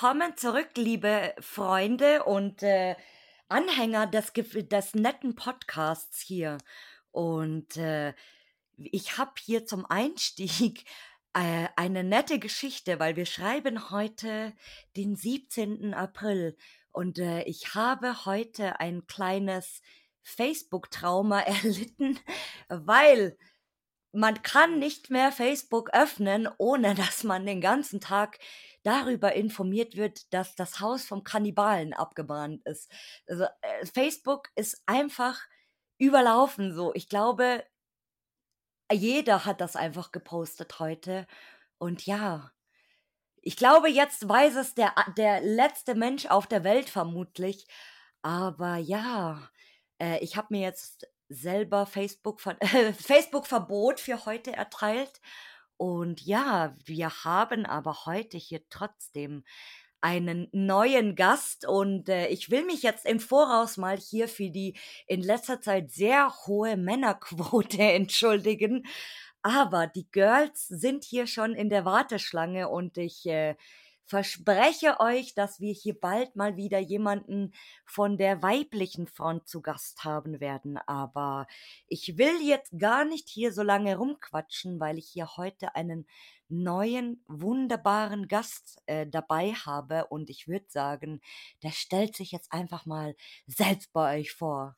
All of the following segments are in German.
Willkommen zurück, liebe Freunde und äh, Anhänger des, des netten Podcasts hier. Und äh, ich habe hier zum Einstieg äh, eine nette Geschichte, weil wir schreiben heute den 17. April und äh, ich habe heute ein kleines Facebook-Trauma erlitten, weil man kann nicht mehr Facebook öffnen, ohne dass man den ganzen Tag darüber informiert wird, dass das Haus vom Kannibalen abgebrannt ist. Also äh, Facebook ist einfach überlaufen so. Ich glaube, jeder hat das einfach gepostet heute. Und ja, ich glaube, jetzt weiß es der, der letzte Mensch auf der Welt vermutlich. Aber ja, äh, ich habe mir jetzt selber Facebook, äh, Facebook-Verbot für heute erteilt. Und ja, wir haben aber heute hier trotzdem einen neuen Gast und äh, ich will mich jetzt im Voraus mal hier für die in letzter Zeit sehr hohe Männerquote entschuldigen. Aber die Girls sind hier schon in der Warteschlange und ich äh, verspreche euch, dass wir hier bald mal wieder jemanden von der weiblichen Front zu Gast haben werden. Aber ich will jetzt gar nicht hier so lange rumquatschen, weil ich hier heute einen neuen, wunderbaren Gast äh, dabei habe. Und ich würde sagen, der stellt sich jetzt einfach mal selbst bei euch vor.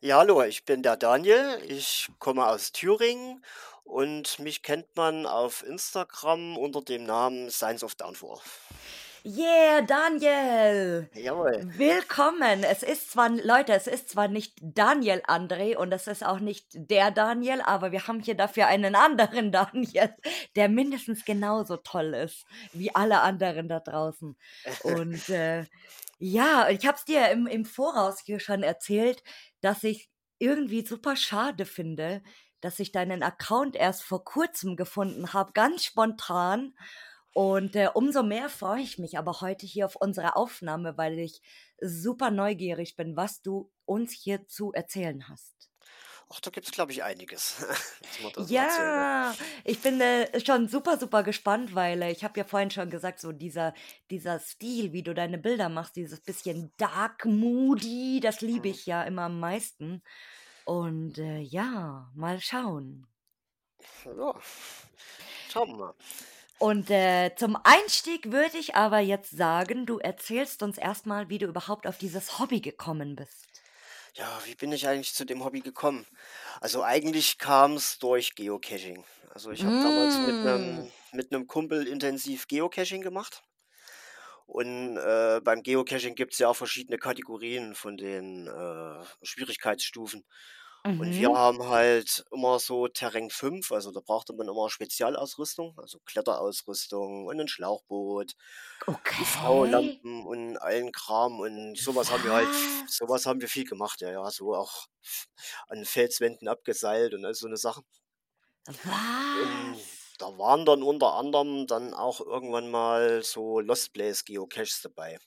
Ja, hallo, ich bin der Daniel. Ich komme aus Thüringen und mich kennt man auf Instagram unter dem Namen Science of Downfall. Yeah, Daniel! Jawohl. Willkommen! Es ist zwar, Leute, es ist zwar nicht Daniel André und es ist auch nicht der Daniel, aber wir haben hier dafür einen anderen Daniel, der mindestens genauso toll ist wie alle anderen da draußen. Und äh, ja, ich habe es dir im, im Voraus hier schon erzählt, dass ich irgendwie super schade finde, dass ich deinen Account erst vor kurzem gefunden habe, ganz spontan. Und äh, umso mehr freue ich mich aber heute hier auf unsere Aufnahme, weil ich super neugierig bin, was du uns hier zu erzählen hast. Ach, da gibt es, glaube ich, einiges. ja, ich bin äh, schon super, super gespannt, weil äh, ich habe ja vorhin schon gesagt, so dieser, dieser Stil, wie du deine Bilder machst, dieses bisschen dark, moody, das liebe mhm. ich ja immer am meisten. Und äh, ja, mal schauen. Ja, schauen wir mal. Und äh, zum Einstieg würde ich aber jetzt sagen, du erzählst uns erstmal, wie du überhaupt auf dieses Hobby gekommen bist. Ja, wie bin ich eigentlich zu dem Hobby gekommen? Also eigentlich kam es durch Geocaching. Also ich habe damals mit einem mm. mit einem Kumpel intensiv Geocaching gemacht. Und äh, beim Geocaching gibt es ja auch verschiedene Kategorien von den äh, Schwierigkeitsstufen. Und wir mhm. haben halt immer so Terrain 5, also da brauchte man immer Spezialausrüstung, also Kletterausrüstung und ein Schlauchboot, Okay. UV-Lampen und allen Kram und sowas haben wir halt, sowas haben wir viel gemacht, ja, ja, so auch an Felswänden abgeseilt und all so eine Sache. Und da waren dann unter anderem dann auch irgendwann mal so Lost Place Geocaches dabei.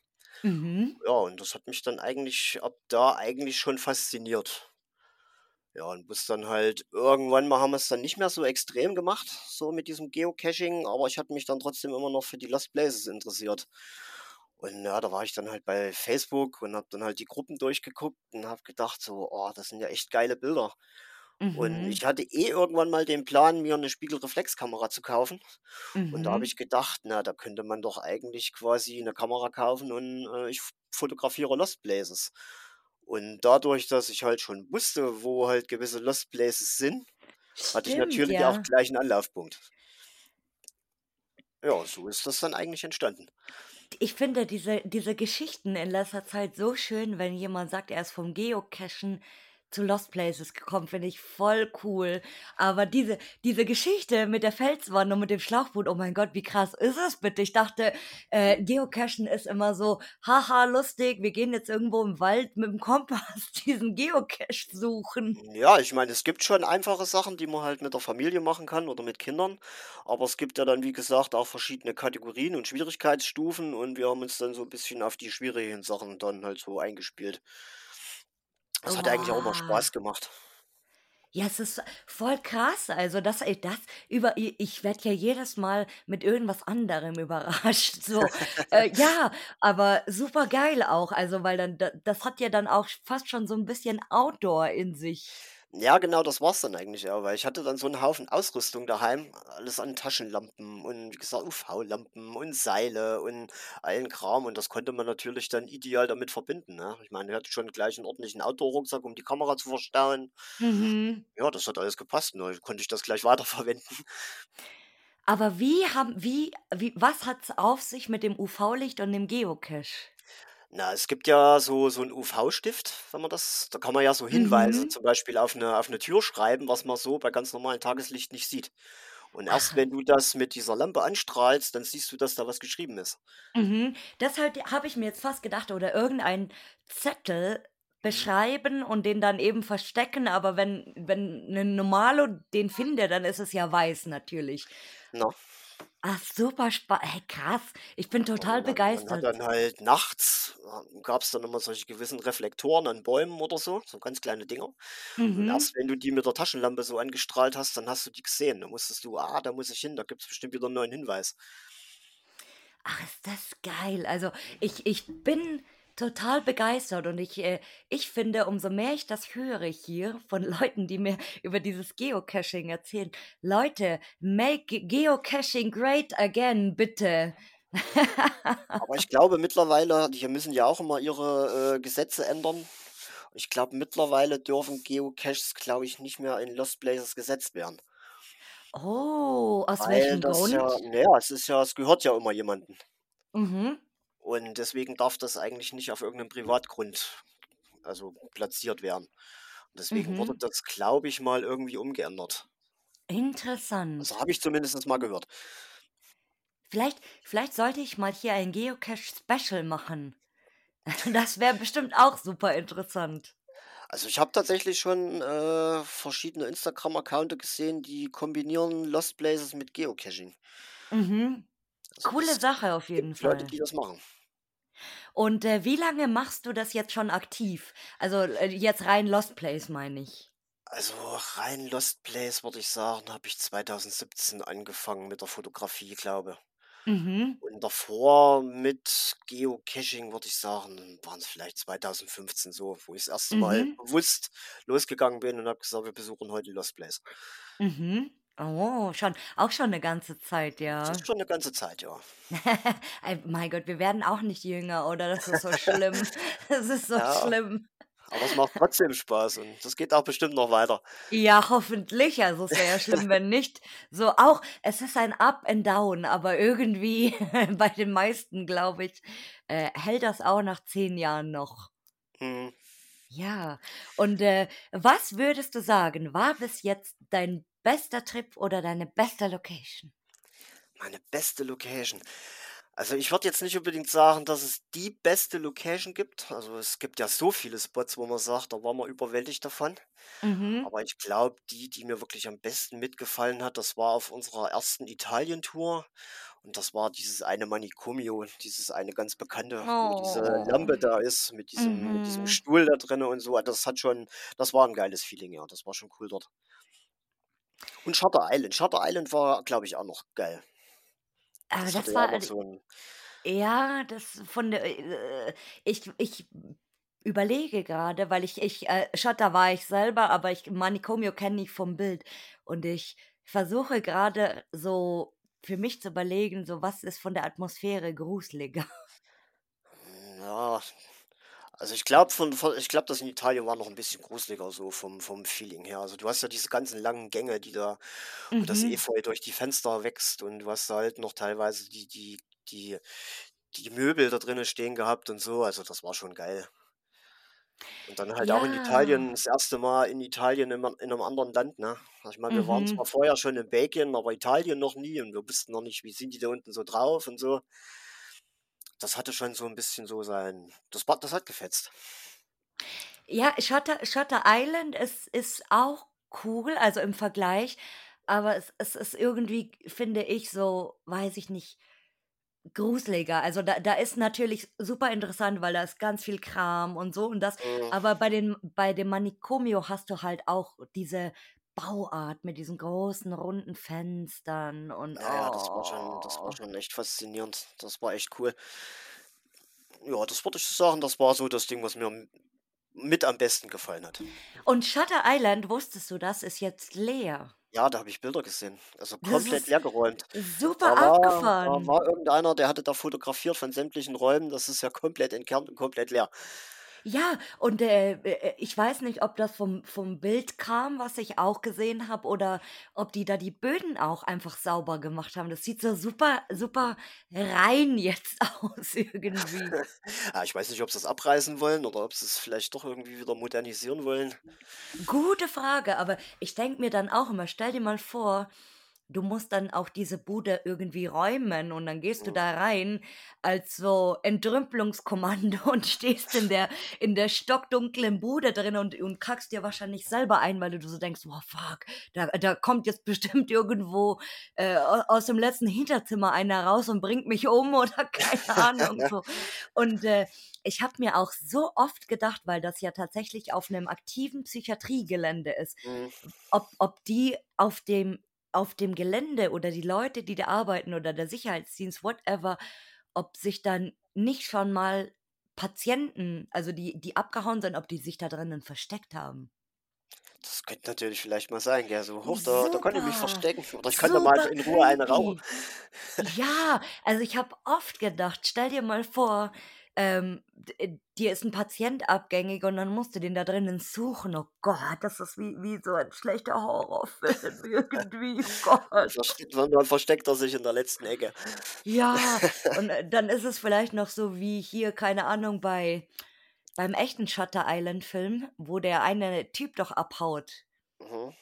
Mhm. Ja, und das hat mich dann eigentlich ab da eigentlich schon fasziniert. Ja, und bis dann halt irgendwann mal haben wir es dann nicht mehr so extrem gemacht, so mit diesem Geocaching, aber ich hatte mich dann trotzdem immer noch für die Lost Places interessiert. Und ja, da war ich dann halt bei Facebook und habe dann halt die Gruppen durchgeguckt und habe gedacht so, oh, das sind ja echt geile Bilder. Und mhm. ich hatte eh irgendwann mal den Plan, mir eine Spiegelreflexkamera zu kaufen. Und da habe mhm. ich gedacht, na, da könnte man doch eigentlich quasi eine Kamera kaufen und äh, ich fotografiere Lost Places. Und dadurch, dass ich halt schon wusste, wo halt gewisse Lost Places sind, hatte ich natürlich ja. auch gleich einen Anlaufpunkt. Ja, so ist das dann eigentlich entstanden. Ich finde diese, diese Geschichten in letzter Zeit so schön, wenn jemand sagt, er ist vom Geocachen zu Lost Places gekommen, finde ich voll cool. Aber diese, diese Geschichte mit der Felswand und mit dem Schlauchboot, oh mein Gott, wie krass ist es bitte? Ich dachte, äh, Geocachen ist immer so, haha, lustig, wir gehen jetzt irgendwo im Wald mit dem Kompass diesen Geocache suchen. Ja, ich meine, es gibt schon einfache Sachen, die man halt mit der Familie machen kann oder mit Kindern. Aber es gibt ja dann, wie gesagt, auch verschiedene Kategorien und Schwierigkeitsstufen und wir haben uns dann so ein bisschen auf die schwierigen Sachen dann halt so eingespielt. Das hat eigentlich auch immer Spaß gemacht. Ja, es ist voll krass. Also, das das über ich werde ja jedes Mal mit irgendwas anderem überrascht, so. Äh, ja, aber super geil auch, also, weil dann da das hat ja dann auch fast schon so ein bisschen Outdoor in sich. Ja, genau, das war's dann eigentlich ja, weil ich hatte dann so einen Haufen Ausrüstung daheim, alles an Taschenlampen und wie gesagt UV-Lampen und Seile und allen Kram und das konnte man natürlich dann ideal damit verbinden, ne? Ich meine, ich hatte schon gleich einen ordentlichen Outdoor-Rucksack, um die Kamera zu verstauen. Mhm. Ja, das hat alles gepasst, ne? Konnte ich das gleich weiterverwenden. Aber wie haben wie wie was hat's auf sich mit dem UV-Licht und dem Geocache? Na, es gibt ja so so 'n UV-Stift, wenn man das da kann man ja so Hinweise Mhm. zum Beispiel auf eine auf eine Tür schreiben, was man so bei ganz normalem Tageslicht nicht sieht. Und erst Ach, wenn du das mit dieser Lampe anstrahlst, dann siehst du, dass da was geschrieben ist. mhm. Das halt habe ich mir jetzt fast gedacht oder irgendein Zettel Mhm. beschreiben und den dann eben verstecken, aber wenn wenn 'nen Normalo den findet, dann ist es ja weiß natürlich. Na, Ach, super spa hey, krass. Ich bin total und man man hat begeistert. dann halt nachts gab es dann immer solche gewissen Reflektoren an Bäumen oder so, so ganz kleine Dinger. Und Mhm. erst wenn du die mit der Taschenlampe so angestrahlt hast, dann hast du die gesehen. Dann musstest du: „Ah, da muss ich hin, da gibt's bestimmt wieder 'n neuen Hinweis.“ Ach, ist das geil. Also, ich ich bin total begeistert und ich äh, ich finde, umso mehr ich das höre hier von Leuten, die mir über dieses Geocaching erzählen: „Leute, make Geocaching great again, bitte.“ Aber ich glaube mittlerweile die müssen ja auch immer ihre, äh, Gesetze ändern. Ich glaube, mittlerweile dürfen Geocaches, glaube ich, nicht mehr in Lost Places gesetzt werden, Oh, aus weil welchem das ja Grund? ja, es ist ja es gehört ja immer jemandem. Mhm, Und deswegen darf das eigentlich nicht auf irgendeinem Privatgrund, also, platziert werden. Und deswegen wurde mhm. das, glaube ich, mal irgendwie umgeändert. Also, Interessant. habe ich zumindest mal gehört. Vielleicht vielleicht sollte ich mal hier ein Geocache-Special machen. Das wäre bestimmt auch super interessant. Also, ich habe tatsächlich schon, äh, verschiedene Instagram-Accounte gesehen, die kombinieren Lost Places mit Geocaching. Mhm. Also, Coole Sache auf jeden gibt Leute, Fall. die das machen. Und, äh, wie lange machst du das jetzt schon aktiv? Also, äh, jetzt rein Lost Place meine ich. Also, rein Lost Place würde ich sagen, habe ich 2017 angefangen mit der Fotografie, glaube. Mhm, Und davor mit Geocaching würde ich sagen, waren es vielleicht 2015 so, wo ich das erste Mal mhm, bewusst losgegangen bin und habe gesagt: „Wir besuchen heute Lost Place.“ mhm. Oh, schon auch schon 'ne ganze Zeit, Das ja. ist schon eine ganze Zeit, ja. Mein Gott, wir werden auch nicht jünger, oder? Das ist so schlimm. Das ist so Ja, schlimm. aber es macht trotzdem Spaß und das geht auch bestimmt noch weiter. Ja, hoffentlich. Also, es wäre ja schlimm, wenn nicht. So auch es ist ein Up and Down, aber irgendwie bei den meisten, glaube ich, äh, hält das auch nach 10 Jahren noch. Mhm. Ja, und, äh, was würdest du sagen, war bis jetzt dein bester Trip oder deine beste Location? Meine beste Location. Also, ich würde jetzt nicht unbedingt sagen, dass es die beste Location gibt. Also, es gibt ja so viele Spots, wo man sagt, da war man überwältigt davon. Mhm, Aber ich glaube, die, die mir wirklich am besten mitgefallen hat, das war auf unserer ersten Italien-Tour und das war dieses eine Manicomio, dieses eine ganz bekannte, wo diese Oh. Lampe da ist mit diesem mit diesem mhm. Stuhl da drinnen und so. Das hat schon das war 'n geiles Feeling, ja. Das war schon cool dort. Und Shutter Island. Shutter Island war, glaube ich, auch noch geil. Aber Das das ja war noch äh, so 'n ja, das von der äh, ich ich überlege grade, weil ich ich äh, Shutter war ich selber, aber ich Manicomio kenne ich vom Bild und ich versuche grade so für mich zu überlegen, so was ist von der Atmosphäre gruseliger? ja, also ich glaube von von ich glaube, das in Italien war noch 'n bisschen gruseliger so vom vom Feeling her. Also, du hast ja diese ganzen langen Gänge, die da wo das Mhm. Efeu durch die Fenster wächst und du hast da halt noch teilweise die die die die Möbel da drinnen stehen gehabt und so. Also, das war schon geil. Und dann halt auch in Ja. Italien das erste Mal in Italien in in 'nem anderen Land, ne? Ich meine, wir waren Mhm. zwar vorher schon in Belgien, aber Italien noch nie und wir wussten noch nicht, wie sind die da unten so drauf und so. Das hatte schon so 'n bisschen so sein das das hat gefetzt. Ja, Shutter Shutter Island ist ist auch cool, also im Vergleich, aber es es ist irgendwie, finde ich, so, weiß ich nicht gruseliger. Also da, da ist natürlich super interessant, weil da ist ganz viel Kram und so und das. Mhm. Aber bei, den, bei dem Manicomio hast du halt auch diese Bauart mit diesen großen runden Fenstern und Ja, ja, das war schon, das war oh. schon echt faszinierend. Das war echt cool. Ja, das würde ich sagen, das war so das Ding, was mir m- mit am besten gefallen hat. Und Shutter Island, wusstest du das, ist jetzt leer. Ja, da habe ich Bilder gesehen. Also Das komplett ist leergeräumt. super Da war, da abgefahren. war irgendeiner, der hatte da fotografiert von sämtlichen Räumen. Das ist ja komplett entkernt und komplett leer. Ja, und äh, äh, ich weiß nicht, ob das vom, vom Bild kam, was ich auch gesehen habe, oder ob die da die Böden auch einfach sauber gemacht haben. Das sieht so super, super rein jetzt aus irgendwie. Ja, ich weiß nicht, ob sie es abreißen wollen oder ob sie es vielleicht doch irgendwie wieder modernisieren wollen. Gute Frage, aber ich denke mir dann auch immer, stell dir mal vor, du musst dann auch diese Bude irgendwie räumen und dann gehst du Mhm. da rein als so Entrümpelungskommando und stehst in der, in der stockdunklen Bude drin und, und kackst dir wahrscheinlich selber ein, weil du so denkst, wow, fuck, da, da kommt jetzt bestimmt irgendwo äh, au- aus dem letzten Hinterzimmer einer raus und bringt mich um oder keine Ahnung so. Und äh, ich habe mir auch so oft gedacht, weil das ja tatsächlich auf einem aktiven Psychiatriegelände ist, Mhm. ob, ob die auf dem, auf dem Gelände oder die Leute, die da arbeiten oder der Sicherheitsdienst, whatever, ob sich dann nicht schon mal Patienten, also die, die abgehauen sind, ob die sich da drinnen versteckt haben. Das könnte natürlich vielleicht mal sein, gell? So, hoch, da, da kann ich mich Super, verstecken. Oder ich kann da mal super in Ruhe eine rauchen. creepy. Ja, also ich habe oft gedacht, stell dir mal vor, ähm, äh, dir ist ein Patient abgängig und dann musst du den da drinnen suchen. Oh Gott, das ist wie, wie so ein schlechter Horrorfilm irgendwie. Oh Gott. Versteckt, dann versteckt er sich in der letzten Ecke. Ja, und äh, dann ist es vielleicht noch so wie hier, keine Ahnung, bei beim echten Shutter Island Film, wo der eine Typ doch abhaut. Mhm.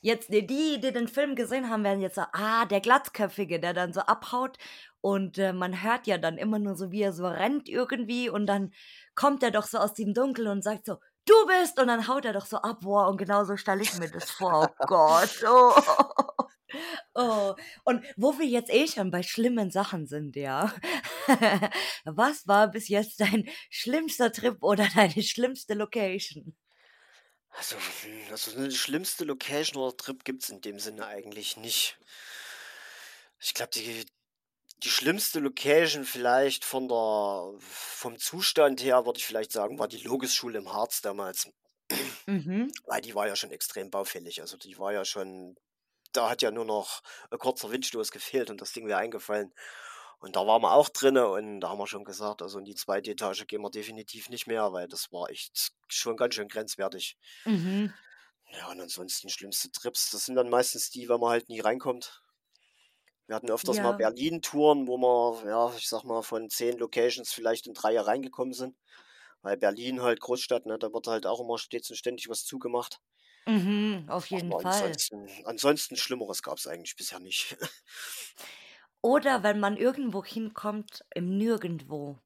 Jetzt, die die den Film gesehen haben, werden jetzt so, ah, der Glatzköpfige, der dann so abhaut und äh, man hört ja dann immer nur so, wie er so rennt irgendwie und dann kommt er doch so aus dem Dunkel und sagt so, du bist und dann haut er doch so ab, boah, und genau so stelle ich mir das vor, oh Gott, oh. Oh, und wo wir jetzt eh schon bei schlimmen Sachen sind, ja. Was war bis jetzt dein schlimmster Trip oder deine schlimmste Location? Also, hm, also eine schlimmste Location oder Trip gibt es in dem Sinne eigentlich nicht. Ich glaube, die, die schlimmste Location vielleicht von der, vom Zustand her, würde ich vielleicht sagen, war die Logisschule im Harz damals. Mhm. Weil die war ja schon extrem baufällig. Also die war ja schon, da hat ja nur noch ein kurzer Windstoß gefehlt und das Ding wäre eingefallen. Und da waren wir auch drinne und da haben wir schon gesagt, also in die zweite Etage gehen wir definitiv nicht mehr, weil das war echt schon ganz schön grenzwertig. Mhm. Ja, und ansonsten schlimmste Trips, das sind dann meistens die, wenn man halt nie reinkommt. Wir hatten öfters mal Ja. Berlin-Touren, wo wir, ja, ich sag mal, von zehn Locations vielleicht in drei reingekommen sind. Weil Berlin halt Großstadt, ne, da wird halt auch immer stets und ständig was zugemacht. Mhm, auf jeden Aber Fall. ansonsten, ansonsten Schlimmeres gab es eigentlich bisher nicht. Oder wenn man irgendwo hinkommt im Nirgendwo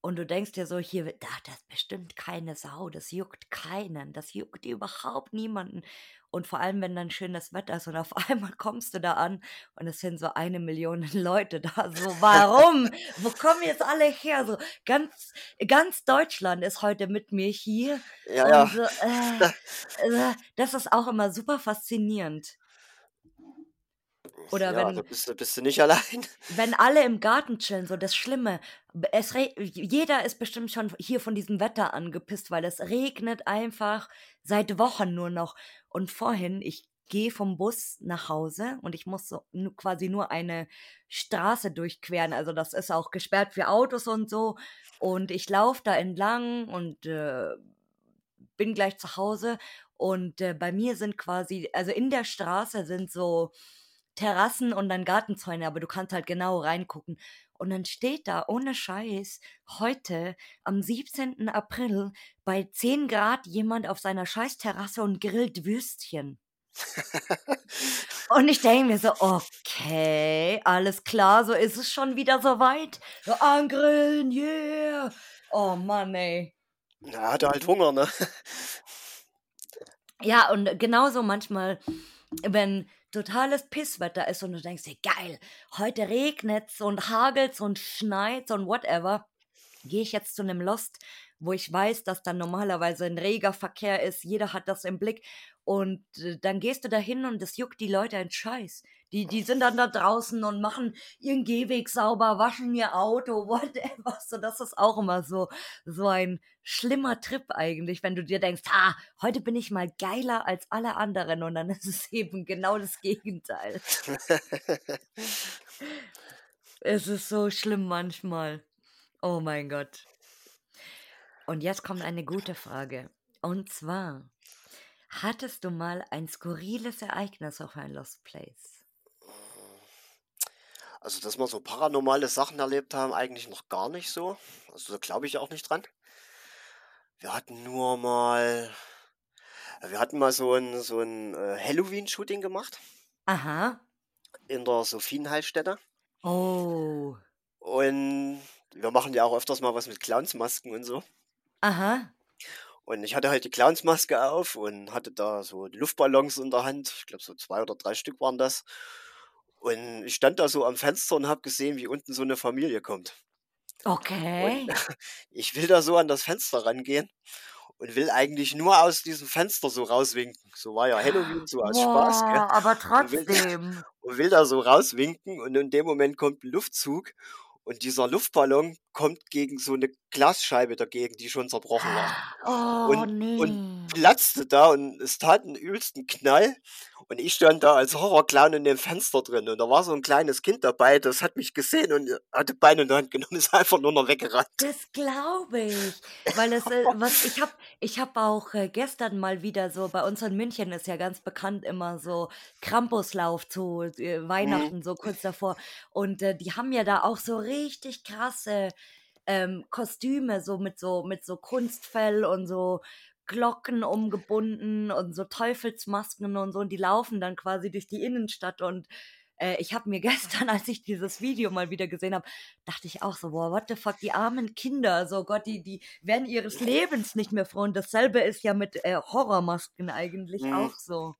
und du denkst dir so, hier, da, das bestimmt keine Sau, das juckt keinen, das juckt überhaupt niemanden. Und vor allem, wenn dann schönes Wetter ist und auf einmal kommst du da an und es sind so eine Million Leute da. So, warum? Wo kommen jetzt alle her? So, ganz, ganz Deutschland ist heute mit mir hier. Ja, ja. so, äh, äh, das ist auch immer super faszinierend. Oder Ja, da wenn, bist du, bist du nicht allein. wenn alle im Garten chillen, so das Schlimme. Es jeder ist bestimmt schon hier von diesem Wetter angepisst, weil es regnet einfach seit Wochen nur noch. Und vorhin, ich gehe vom Bus nach Hause und ich muss so quasi nur eine Straße durchqueren. Also das ist auch gesperrt für Autos und so. Und ich laufe da entlang und äh, bin gleich zu Hause. Und äh, bei mir sind quasi, also in der Straße sind so Terrassen und dann Gartenzäune, aber du kannst halt genau reingucken. Und dann steht da ohne Scheiß heute am 17. April bei 10 Grad jemand auf seiner Scheißterrasse und grillt Würstchen. Und ich denke mir so, okay, alles klar, so ist es schon wieder soweit. So angrillen, yeah. Oh Mann, ey. Na, er hatte halt Hunger, ne? Ja, und genauso manchmal, wenn totales Pisswetter ist und du denkst dir, geil, heute regnet's und hagelt's und schneit's und whatever, gehe ich jetzt zu einem Lost, wo ich weiß, dass dann normalerweise ein reger Verkehr ist, jeder hat das im Blick und äh, dann gehst du dahin und das juckt die Leute ein Scheiß. Die, die sind dann da draußen und machen ihren Gehweg sauber, waschen ihr Auto, whatever. So, das ist auch immer so, so ein schlimmer Trip eigentlich, wenn du dir denkst, ha, heute bin ich mal geiler als alle anderen und dann ist es eben genau das Gegenteil. es ist so schlimm manchmal. Oh mein Gott. Und jetzt kommt eine gute Frage. Und zwar, hattest du mal ein skurriles Ereignis auf ein Lost Place? Also, dass wir so paranormale Sachen erlebt haben, eigentlich noch gar nicht so. Also, da glaube ich auch nicht dran. Wir hatten nur mal, wir hatten mal so ein, so ein äh, Halloween-Shooting gemacht Aha. in der Sophienheilstätte. Oh. Und wir machen ja auch öfters mal was mit Clownsmasken und so. Aha. Und ich hatte halt die Clownsmaske auf und hatte da so Luftballons in der Hand. Ich glaube, so zwei oder drei Stück waren das. Und ich stand da so am Fenster und habe gesehen, wie unten so eine Familie kommt. Und Okay. ich will da so an das Fenster rangehen und will eigentlich nur aus diesem Fenster so rauswinken. So war ja Halloween, so aus Spaß, gell? Boah, aber Und will, trotzdem. und will da so rauswinken und in dem Moment kommt ein Luftzug und dieser Luftballon kommt gegen so eine Glasscheibe dagegen, die schon zerbrochen war. Oh Und, und nee. platzte da und es tat einen übelsten Knall. Und ich stand da als Horrorclown in dem Fenster drin. Und da war so ein kleines Kind dabei, das hat mich gesehen und hatte Beine in der Hand genommen, ist einfach nur noch weggerannt. Das glaube ich, weil es äh, was ich habe ich habe auch äh, gestern mal wieder so bei uns in München ist ja ganz bekannt immer so Krampuslauf zu äh, Mhm. Weihnachten so kurz davor und äh, die haben ja da auch so richtig krasse ähm, Kostüme so mit so mit so Kunstfell und so Glocken umgebunden und so Teufelsmasken und so und die laufen dann quasi durch die Innenstadt und äh, ich habe mir gestern, als ich dieses Video mal wieder gesehen habe, dachte ich auch so, boah, what the fuck, die armen Kinder, so Gott, die, die werden ihres Lebens nicht mehr froh. Und dasselbe ist ja mit äh, Horrormasken eigentlich Mhm. auch so.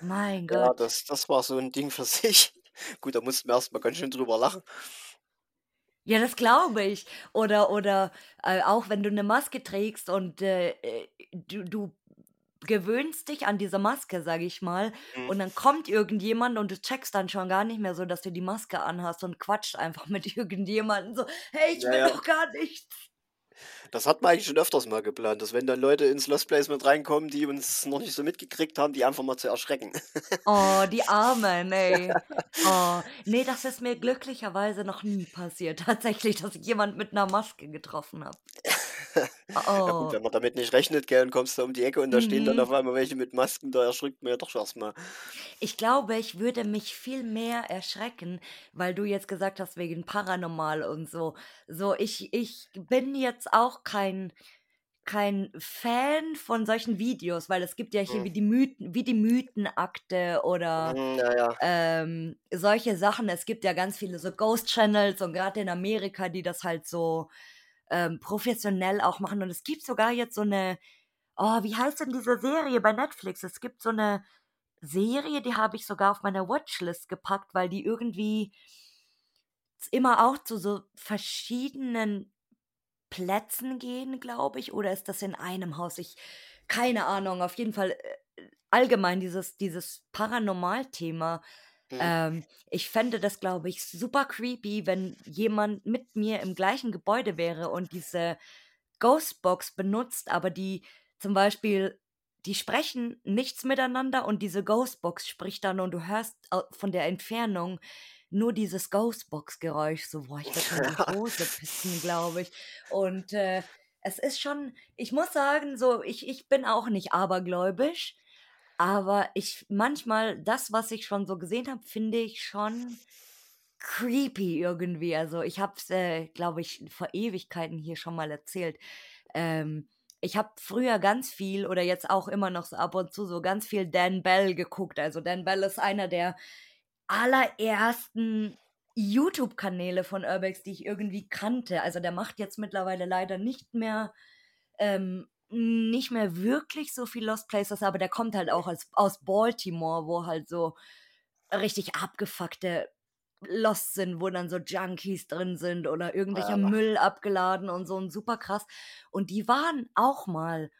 Mein Ja, Gott. das, das war so ein Ding für sich. Gut, da mussten wir erstmal ganz schön drüber lachen. Ja, das glaube ich. Oder, oder äh, auch wenn du eine Maske trägst und äh, du, du gewöhnst dich an diese Maske, sage ich mal, Mhm. und dann kommt irgendjemand und du checkst dann schon gar nicht mehr so, dass du die Maske anhast und quatscht einfach mit irgendjemandem so, hey, ich Ja, will ja. doch gar nichts. Das hat man eigentlich schon öfters mal geplant, dass wenn dann Leute ins Lost Place mit reinkommen, die uns noch nicht so mitgekriegt haben, die einfach mal zu erschrecken. Oh, die Armen, ey. Oh, nee, das ist mir glücklicherweise noch nie passiert. Tatsächlich, dass ich jemand mit einer Maske getroffen habe. Ja gut, Oh, wenn man damit nicht rechnet, gell, und kommst da um die Ecke und da stehen dann mhm. auf einmal welche mit Masken, da erschrickt man ja doch erstmal. Ich glaube, ich würde mich viel mehr erschrecken, weil du jetzt gesagt hast, wegen paranormal und so. So, ich, ich bin jetzt auch kein, kein Fan von solchen Videos, weil es gibt ja hier Hm. wie die Mythen, wie die Mythenakte oder Mhm, ja, ja. ähm, solche Sachen. Es gibt ja ganz viele so Ghost Channels und gerade in Amerika, die das halt so ähm, professionell auch machen. Und es gibt sogar jetzt so eine, oh, wie heißt denn diese Serie bei Netflix? Es gibt so eine Serie, die habe ich sogar auf meine Watchlist gepackt, weil die irgendwie immer auch zu so verschiedenen Plätzen gehen, glaube ich. Oder ist das in einem Haus? Ich, keine Ahnung. Auf jeden Fall äh, allgemein dieses, dieses Paranormal-Thema. Mhm. Ähm, ich fände das, glaube ich, super creepy, wenn jemand mit mir im gleichen Gebäude wäre und diese Ghostbox benutzt, aber die zum Beispiel, die sprechen nichts miteinander und diese Ghostbox spricht dann und du hörst von der Entfernung nur dieses Ghostbox-Geräusch. So, boah, ich würde mir in die Hose pissen, glaube ich. Und äh, es ist schon, ich muss sagen, so, ich, ich bin auch nicht abergläubisch, aber ich manchmal, das, was ich schon so gesehen habe, finde ich schon creepy irgendwie. Also ich habe es, äh, glaube ich, vor Ewigkeiten hier schon mal erzählt. Ähm, ich habe früher ganz viel oder jetzt auch immer noch so ab und zu so ganz viel Dan Bell geguckt. Also Dan Bell ist einer der allerersten YouTube-Kanäle von Urbex, die ich irgendwie kannte. Also der macht jetzt mittlerweile leider nicht mehr ähm, nicht mehr wirklich so viel Lost Places, aber der kommt halt auch aus, aus Baltimore, wo halt so richtig abgefuckte Lost sind, wo dann so Junkies drin sind oder irgendwelcher Ja. Müll abgeladen und so und super krass. Und die waren auch mal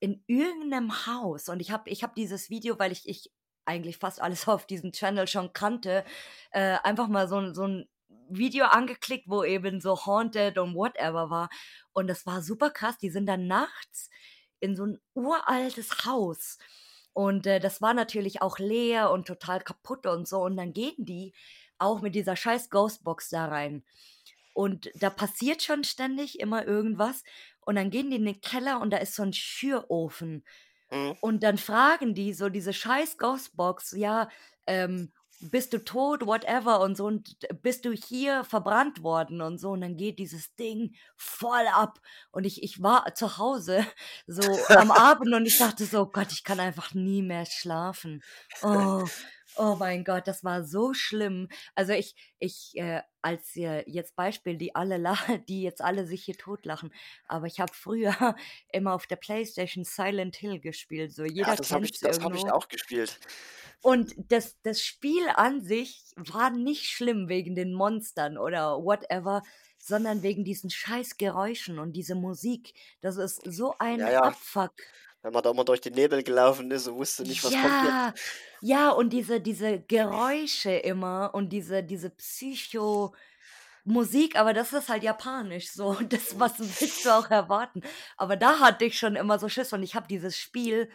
in irgendeinem Haus und ich habe ich hab dieses Video, weil ich, ich eigentlich fast alles auf diesem Channel schon kannte, äh, einfach mal so, so ein Video angeklickt, wo eben so Haunted und whatever war. Und das war super krass. Die sind dann nachts in so ein uraltes Haus. Und äh, das war natürlich auch leer und total kaputt und so. Und dann gehen die auch mit dieser scheiß Ghostbox da rein. Und da passiert schon ständig immer irgendwas. Und dann gehen die in den Keller und da ist so ein Schürofen. Mhm. Und dann fragen die so diese scheiß Ghostbox, ja, ähm, bist du tot, whatever und so, und bist du hier verbrannt worden und so. Und dann geht dieses Ding voll ab. Und ich, ich war zu Hause so am Abend und ich dachte so, Gott, ich kann einfach nie mehr schlafen. Oh, oh mein Gott, das war so schlimm. Also ich, ich, äh, als äh, jetzt Beispiel, die alle lachen, die jetzt alle sich hier totlachen. Aber ich habe früher immer auf der Playstation Silent Hill gespielt. So jeder Ja, das habe ich, das hab ich auch gespielt. Und das, das Spiel an sich war nicht schlimm wegen den Monstern oder whatever, sondern wegen diesen scheiß Geräuschen und diese Musik. Das ist so ein Ja, ja. Abfuck. Wenn man da immer durch den Nebel gelaufen ist und wusste nicht, was kommt jetzt. Ja, ja, und diese, diese Geräusche immer und diese, diese Psycho-Musik, aber das ist halt japanisch so. Und das, was willst du auch erwarten? Aber da hatte ich schon immer so Schiss und ich habe dieses Spiel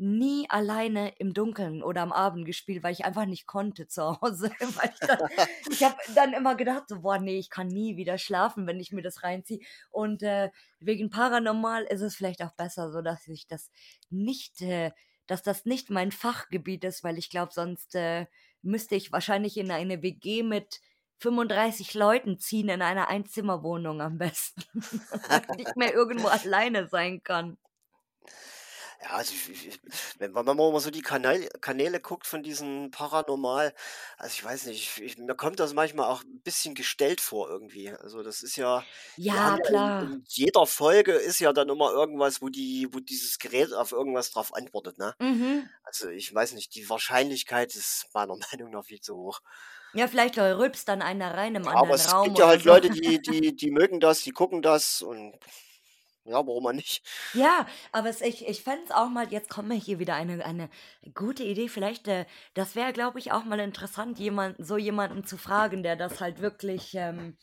nie alleine im Dunkeln oder am Abend gespielt, weil ich einfach nicht konnte zu Hause. Ich ich habe dann immer gedacht, so, boah, nee, ich kann nie wieder schlafen, wenn ich mir das reinziehe. Und äh, wegen Paranormal ist es vielleicht auch besser, so dass ich das nicht, äh, dass das nicht mein Fachgebiet ist, weil ich glaube, sonst äh, müsste ich wahrscheinlich in eine WG mit 35 Leuten ziehen in einer Einzimmerwohnung am besten, weil ich nicht mehr irgendwo alleine sein kann. Ja, also ich, ich, ich- wenn, wenn man mal so die Kanal, Kanäle guckt von diesen Paranormal, also ich weiß nicht, ich, ich, mir kommt das manchmal auch ein bisschen gestellt vor irgendwie. Also das ist ja, die haben Ja, ja in, klar. in jeder Folge ist ja dann immer irgendwas, wo die, wo dieses Gerät auf irgendwas drauf antwortet, ne? Mhm. Also ich weiß nicht, die Wahrscheinlichkeit ist meiner Meinung nach viel zu hoch. Ja, vielleicht rülpst dann einer rein im Ja, aber anderen es Raum gibt ja oder halt so. Leute, die, die, die mögen das, die gucken das und ja, warum auch nicht? Ja, aber es, ich, ich fände es auch mal, jetzt kommt mir hier wieder eine, eine gute Idee. Vielleicht, äh, das wäre, glaube ich, auch mal interessant, jemand, so jemanden zu fragen, der das halt wirklich, ähm,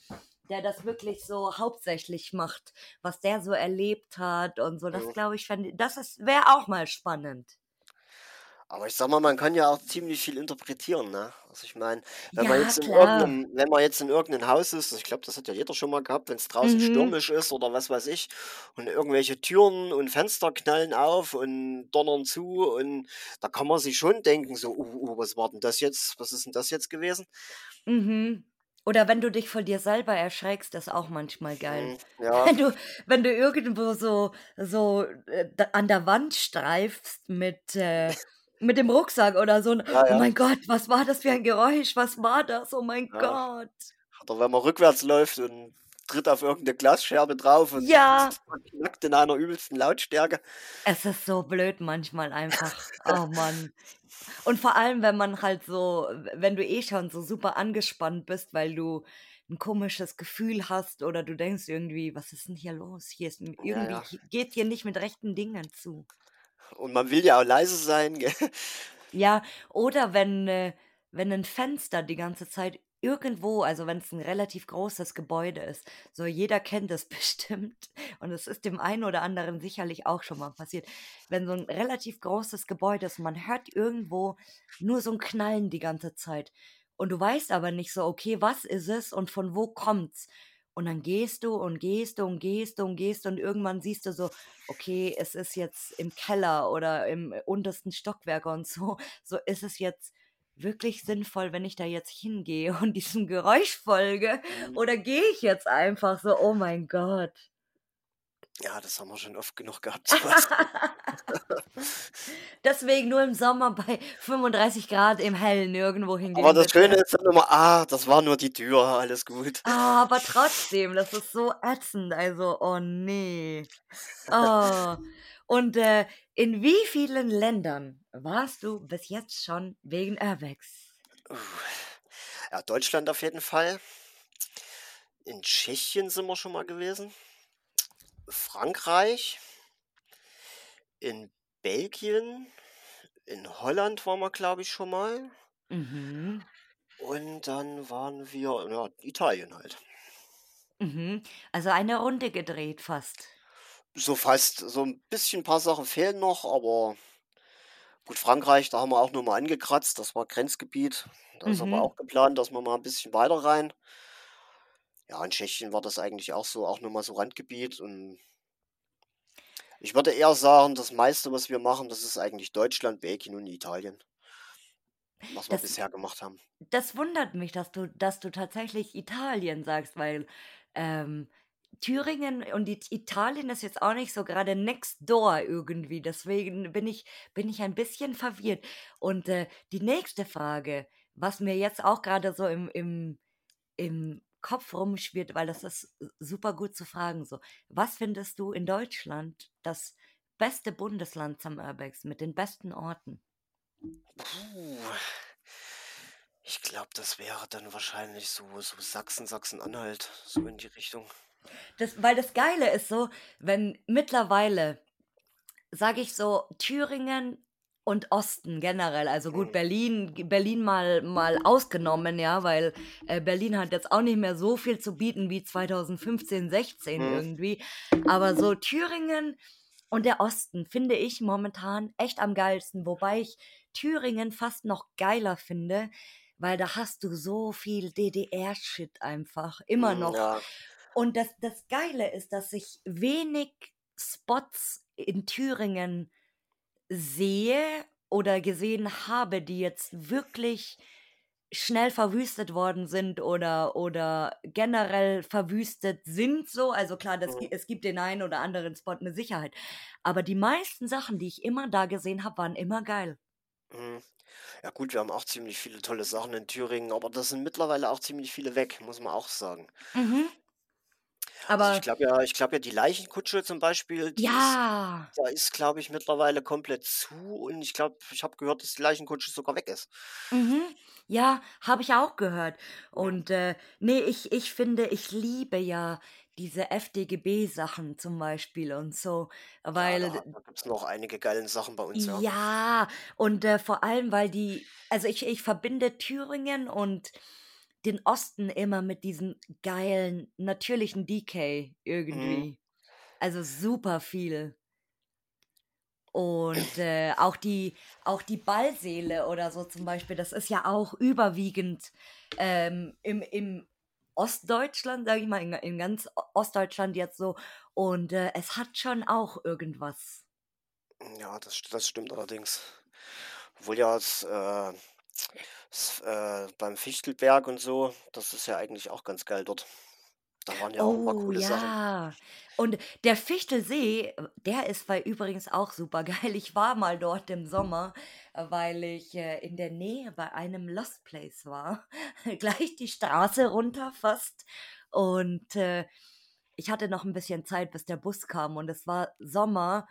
der das wirklich so hauptsächlich macht, was der so erlebt hat und so. Das glaube ich, fänd, das wäre auch mal spannend. Aber ich sag mal, man kann ja auch ziemlich viel interpretieren, ne? Also ich meine, wenn man Ja, jetzt in klar. irgendeinem, wenn man jetzt in irgendeinem Haus ist, ich glaube, das hat ja jeder schon mal gehabt, wenn es draußen Mhm. stürmisch ist oder was weiß ich, und irgendwelche Türen und Fenster knallen auf und donnern zu und da kann man sich schon denken, so, uh, uh, was war denn das jetzt? Was ist denn das jetzt gewesen? Mhm. Oder wenn du dich vor dir selber erschreckst, ist auch manchmal geil. Hm, ja, Wenn du, wenn du irgendwo so, so äh, da- an der Wand streifst mit, äh, mit dem Rucksack oder so. und, ja, Oh ja, mein Gott, was war das für ein Geräusch? Was war das? Oh mein ja. Gott. Oder wenn man rückwärts läuft und tritt auf irgendeine Glasscherbe drauf und Ja, knackt in einer übelsten Lautstärke. es ist so blöd manchmal einfach. Oh Mann. Und vor allem, wenn man halt so, wenn du eh schon so super angespannt bist, weil du ein komisches Gefühl hast oder du denkst irgendwie, was ist denn hier los? Hier ist Ja, irgendwie ja. geht hier nicht mit rechten Dingen zu. Und man will ja auch leise sein? Ja, oder wenn, äh, wenn ein Fenster die ganze Zeit irgendwo, also wenn es ein relativ großes Gebäude ist, so jeder kennt es bestimmt und es ist dem einen oder anderen sicherlich auch schon mal passiert, wenn so ein relativ großes Gebäude ist man hört irgendwo nur so ein Knallen die ganze Zeit und du weißt aber nicht so, okay, was ist es und von wo kommt's? Und dann gehst du und gehst du und gehst du und gehst du und irgendwann siehst du so, okay, es ist jetzt im Keller oder im untersten Stockwerk und so. So ist es jetzt wirklich sinnvoll, wenn ich da jetzt hingehe und diesem Geräusch folge? Mhm. Oder gehe ich jetzt einfach so, oh mein Gott. Ja, das haben wir schon oft genug gehabt. Deswegen nur im Sommer bei 35 Grad im Hellen irgendwo Aber hingehen, das Schöne ist dann immer: „Ah, das war nur die Tür, alles gut.“ Aber trotzdem, das ist so ätzend, also, oh ne. Oh. Und, äh, in wie vielen Ländern warst du bis jetzt schon wegen Airbags? Ja, Deutschland auf jeden Fall. In Tschechien sind wir schon mal gewesen. Frankreich. In Belgien. In Holland waren wir, glaube ich, schon mal. Mhm. Und dann waren wir ja, Italien halt. Mhm. Also eine Runde gedreht fast. So fast. So 'n bisschen paar Sachen fehlen noch, aber gut, Frankreich, da haben wir auch nur mal angekratzt, das war Grenzgebiet. Da ist aber Mhm. auch geplant, dass wir mal 'n bisschen weiter rein. Ja, in Tschechien war das eigentlich auch so auch nur mal so Randgebiet und ich würde eher sagen, das meiste, was wir machen, das ist eigentlich Deutschland, Belgien und Italien. Was wir Das bisher gemacht haben. das wundert mich, dass du dass du tatsächlich Italien sagst, weil, ähm, Thüringen und It Italien ist jetzt auch nicht so grade next door irgendwie. Deswegen bin ich bin ich ein bisschen verwirrt. Und, äh, die nächste Frage, was mir jetzt auch grade so im im im Kopf rumschwirrt, weil das ist super gut zu fragen so: Was findest du in Deutschland das beste Bundesland zum Airbags mit den besten Orten? Puh. Ich glaube, das wäre dann wahrscheinlich so so Sachsen, Sachsen-Anhalt, so in die Richtung. Das weil das Geile ist so, wenn mittlerweile, sage ich so, Thüringen und Osten generell, also gut, Mhm. Berlin Berlin mal mal ausgenommen, ja, weil, äh, Berlin hat jetzt auch nicht mehr so viel zu bieten wie 2015, 16 Mhm. irgendwie. Aber so Thüringen und der Osten finde ich momentan echt am geilsten, wobei ich Thüringen fast noch geiler finde, weil da hast du so viel DDR-Shit einfach, immer Mhm, noch. ja. Und das das Geile ist, dass ich wenig Spots in Thüringen sehe oder gesehen habe, die jetzt wirklich schnell verwüstet worden sind oder oder generell verwüstet sind so. Also klar, das Mhm. es gibt den einen oder anderen Spot mit Sicherheit. Aber die meisten Sachen, die ich immer da gesehen habe, waren immer geil. Mhm. Ja gut, wir haben auch ziemlich viele tolle Sachen in Thüringen, aber da sind mittlerweile auch ziemlich viele weg, muss man auch sagen. Mhm. Also, ich Aber glaube ja ich glaube ja, die Leichenkutsche zum Beispiel, die ist Ja. da ist, glaube ich, mittlerweile komplett zu und ich glaube ich habe gehört, dass die Leichenkutsche sogar weg ist. Mhm. Ja, habe ich auch gehört. Und, äh, ne, ich ich finde ich liebe ja diese FDGB-Sachen zum Beispiel und so, Ja, weil da da gibt's noch einige geile Sachen bei uns, ja. Ja, und, äh, vor allem, weil die also, ich ich verbinde Thüringen und den Osten immer mit diesem geilen, natürlichen Decay Mhm. irgendwie. Also, super viel. Und, äh, auch die auch die Ballsaale oder so zum Beispiel, das ist ja auch überwiegend, ähm, im im Ostdeutschland, sage ich mal, in in ganz Ostdeutschland jetzt so. Und, äh, es hat schon auch irgendwas. Ja, das das stimmt allerdings. Obwohl ja es, äh s äh, beim Fichtelberg und so, das ist ja eigentlich auch ganz geil dort. Da waren ja auch 'n paar Oh coole Sachen. ja. Und der Fichtelsee, der ist bei übrigens auch supergeil. Ich war mal dort im Sommer, äh, weil ich, äh, in der Nähe bei einem Lost Place war, gleich die Straße runter fast. Und, äh, ich hatte noch 'n bisschen Zeit, bis der Bus kam und es war Sommer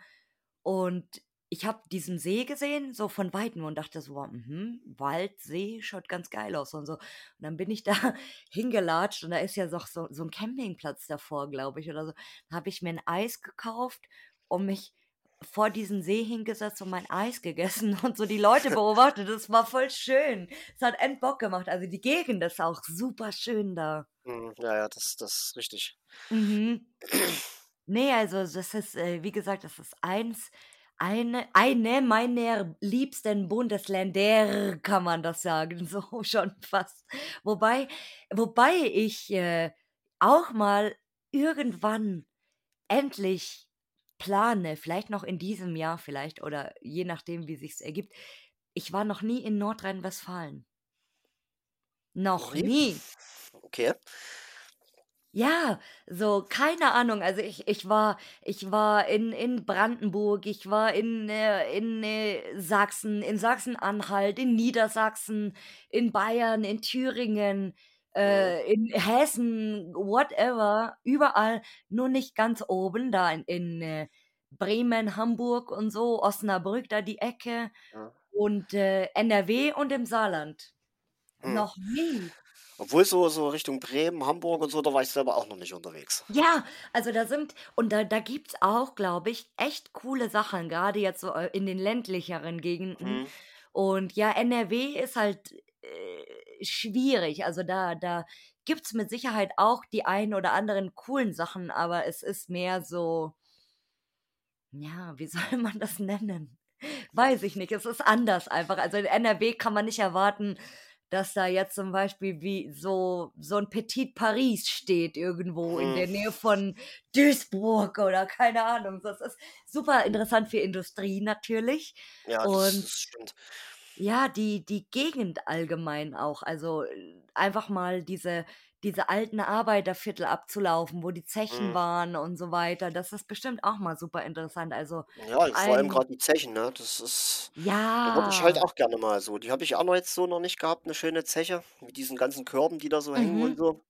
und ich habe diesen See gesehen, so von Weitem und dachte so: „Mhm, Wald, See, schaut ganz geil aus“ und so. Und dann bin ich da hingelatscht und da ist ja noch so so 'n Campingplatz davor, glaube ich oder so. Habe ich mir 'n Eis gekauft und mich vor diesen See hingesetzt und mein Eis gegessen und so die Leute beobachtet. Das war voll schön. Es hat end Bock gemacht. Also, die Gegend ist auch superschön da. Mhm, ja, ja, das das ist richtig. Mhm. Ne, also, das ist, äh, wie gesagt, das ist eins eine eine meiner liebsten Bundesländer, kann man das sagen, so schon fast. Wobei wobei ich, äh, auch mal irgendwann endlich plane, vielleicht noch in diesem Jahr vielleicht oder je nachdem, wie sich's ergibt. Ich war noch nie in Nordrhein-Westfalen. Noch nie? nie. Okay. Ja, so, keine Ahnung. Also ich ich war ich war in in Brandenburg, ich war in, äh in, äh, Sachsen, in Sachsen-Anhalt, in Niedersachsen, in Bayern, in Thüringen, Mhm. äh, in Hessen, whatever, überall, nur nicht ganz oben, da in in, äh, Bremen, Hamburg und so, Osnabrück, da die Ecke Ja. und, äh, NRW und im Saarland. Mhm. Noch nie. Obwohl so so Richtung Bremen, Hamburg und so, da war ich selber auch noch nicht unterwegs. Ja, also da sind und da da gibt's auch, glaube ich, echt coole Sachen, grade jetzt so, äh, in den ländlicheren Gegenden. Mhm. Und ja, NRW ist halt, äh, schwierig. Also da da gibt's mit Sicherheit auch die ein oder anderen coolen Sachen, aber es ist mehr so ja, wie soll man das nennen? Weiß ich nicht. Es ist anders einfach. Also in NRW kann man nicht erwarten, dass da jetzt zum Beispiel wie so so 'n Petit Paris steht irgendwo in Mhm. der Nähe von Duisburg oder keine Ahnung. Das ist super interessant für Industrie natürlich Ja, das und das stimmt. ja, die die Gegend allgemein auch. Also, äh, einfach mal diese diese alten Arbeiterviertel abzulaufen, wo die Zechen Mhm. waren und so weiter. Das ist bestimmt auch mal super interessant. Also Ja, vor allem ein grad die Zechen, ne? Das ist da würde ich halt Ja. auch gerne mal so die habe ich auch noch jetzt so noch nicht gehabt, 'ne schöne Zeche mit diesen ganzen Körben, die da so hängen und Mhm. so.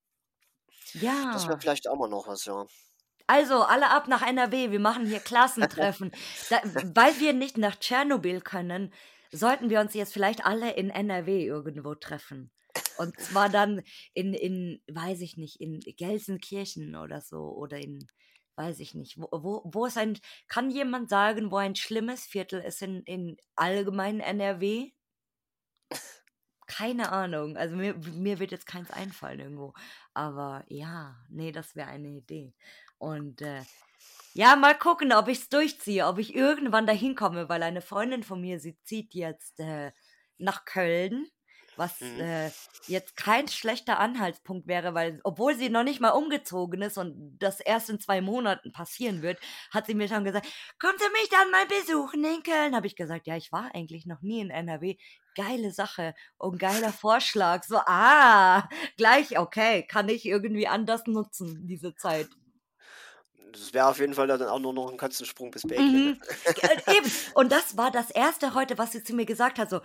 Das wäre Ja. vielleicht auch mal noch was, ja. Also, alle ab nach NRW. Wir machen hier Klassentreffen. Da weil wir nicht nach Tschernobyl können, sollten wir uns jetzt vielleicht alle in NRW irgendwo treffen. Und zwar dann in in weiß ich nicht, in Gelsenkirchen oder so oder in weiß ich nicht, wo wo wo ist ein kann jemand sagen, wo ein schlimmes Viertel ist in in allgemein NRW? Keine Ahnung. Also, mir mir wird jetzt keins einfallen irgendwo. Aber ja, ne, das wäre eine Idee. Und, äh, ja, mal gucken, ob ich's durchziehe, ob ich irgendwann dahin komme, weil eine Freundin von mir, sie zieht jetzt, äh, nach Köln, was, Mhm. äh, jetzt kein schlechter Anhaltspunkt wäre, weil obwohl sie noch nicht mal umgezogen ist und das erst in 2 Monaten passieren wird, hat sie mir schon gesagt: „Kommt ihr mich dann mal besuchen in Köln?“ Habe ich gesagt: „Ja, ich war eigentlich noch nie in NRW.“ Geile Sache und geiler Vorschlag. So, ah, gleich okay, kann ich irgendwie anders nutzen, diese Zeit. Das wäre auf jeden Fall dann auch nur noch 'n Katzensprung bis Belgien, ne? Mhm. G äh, eben. Und das war das Erste heute, was sie zu mir gesagt hat, so: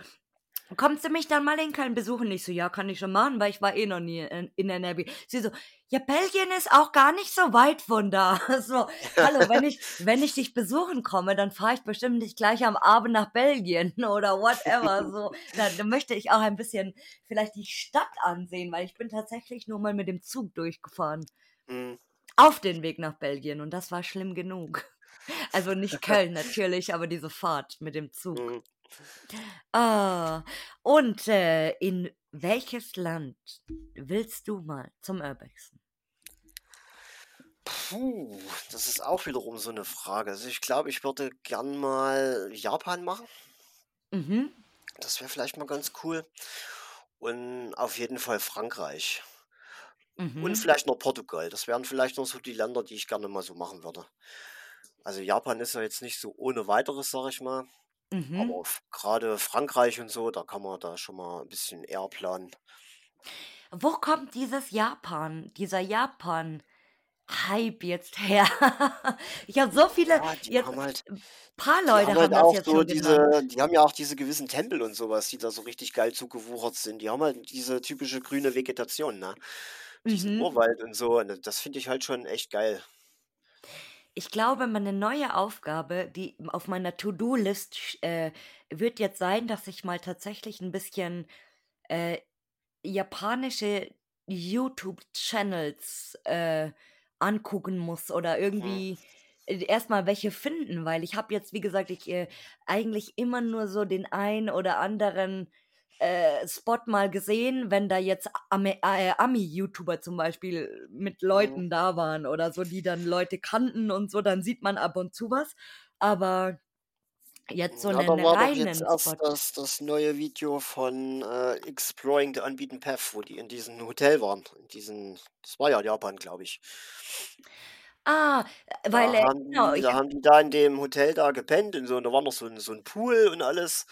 „Kommst du mich dann mal in Köln besuchen?“ Ich so: „Ja, kann ich schon machen, weil ich war eh noch nie in in NRW.“ Sie so: „Ja, Belgien ist auch gar nicht so weit von da.“ So, hallo, wenn ich wenn ich dich besuchen komme, dann fahre ich bestimmt nicht gleich am Abend nach Belgien oder whatever so. Da da möchte ich auch ein bisschen vielleicht die Stadt ansehen, weil ich bin tatsächlich nur mal mit dem Zug durchgefahren. Mhm. Auf den Weg nach Belgien und das war schlimm genug. Also, nicht Köln natürlich, aber diese Fahrt mit dem Zug. Mhm. Ah, und, äh, in welches Land willst du mal zum Urbexen? Puh, das ist auch wiederum so 'ne Frage. Also, ich glaube, ich würde gern mal Japan machen. Mhm. Das wäre vielleicht mal ganz cool. Und auf jeden Fall Frankreich. Und Mhm. vielleicht noch Portugal. Das wären vielleicht noch so die Länder, die ich gerne mal so machen würde. Also, Japan ist ja jetzt nicht so ohne Weiteres, sage ich mal. Mhm. Aber f grade Frankreich und so, da kann man da schon mal 'n bisschen eher planen. Wo kommt dieses Japan dieser Japan-Hype jetzt her? Ich habe so viele Ja, die jetzt haben halt paar die haben Leute halt haben das auch jetzt so schon genannt. diese die haben ja auch diese gewissen Tempel und so was, die da so richtig geil zugewuchert sind. Die haben halt diese typische grüne Vegetation, ne? Diesen Mhm. Urwald und so, und das finde ich halt schon echt geil. Ich glaube, meine neue Aufgabe, die auf meiner To-do-List äh, wird jetzt sein, dass ich mal tatsächlich 'n bisschen, äh, japanische YouTube-Channels, äh, angucken muss oder irgendwie, äh, erst mal welche finden, weil ich habe jetzt, wie gesagt ich, äh, eigentlich immer nur so den einen oder anderen, äh, Spot mal gesehen, wenn da jetzt äh, Ami-YouTuber zum Beispiel mit Mhm. Leuten da waren oder so, die dann Leute kannten und so, dann sieht man ab und zu was. Aber jetzt so Ja, da 'nen war doch jetzt reinen erst Spot das das neue Video von, äh, Exploring the Unbeaten Path, wo die in diesem Hotel waren. In diesen das war ja Japan, glaube ich. Ah, weil, Da äh haben genau, da habe haben die da in dem Hotel da gepennt und so und da war noch so 'n so 'n Pool und alles.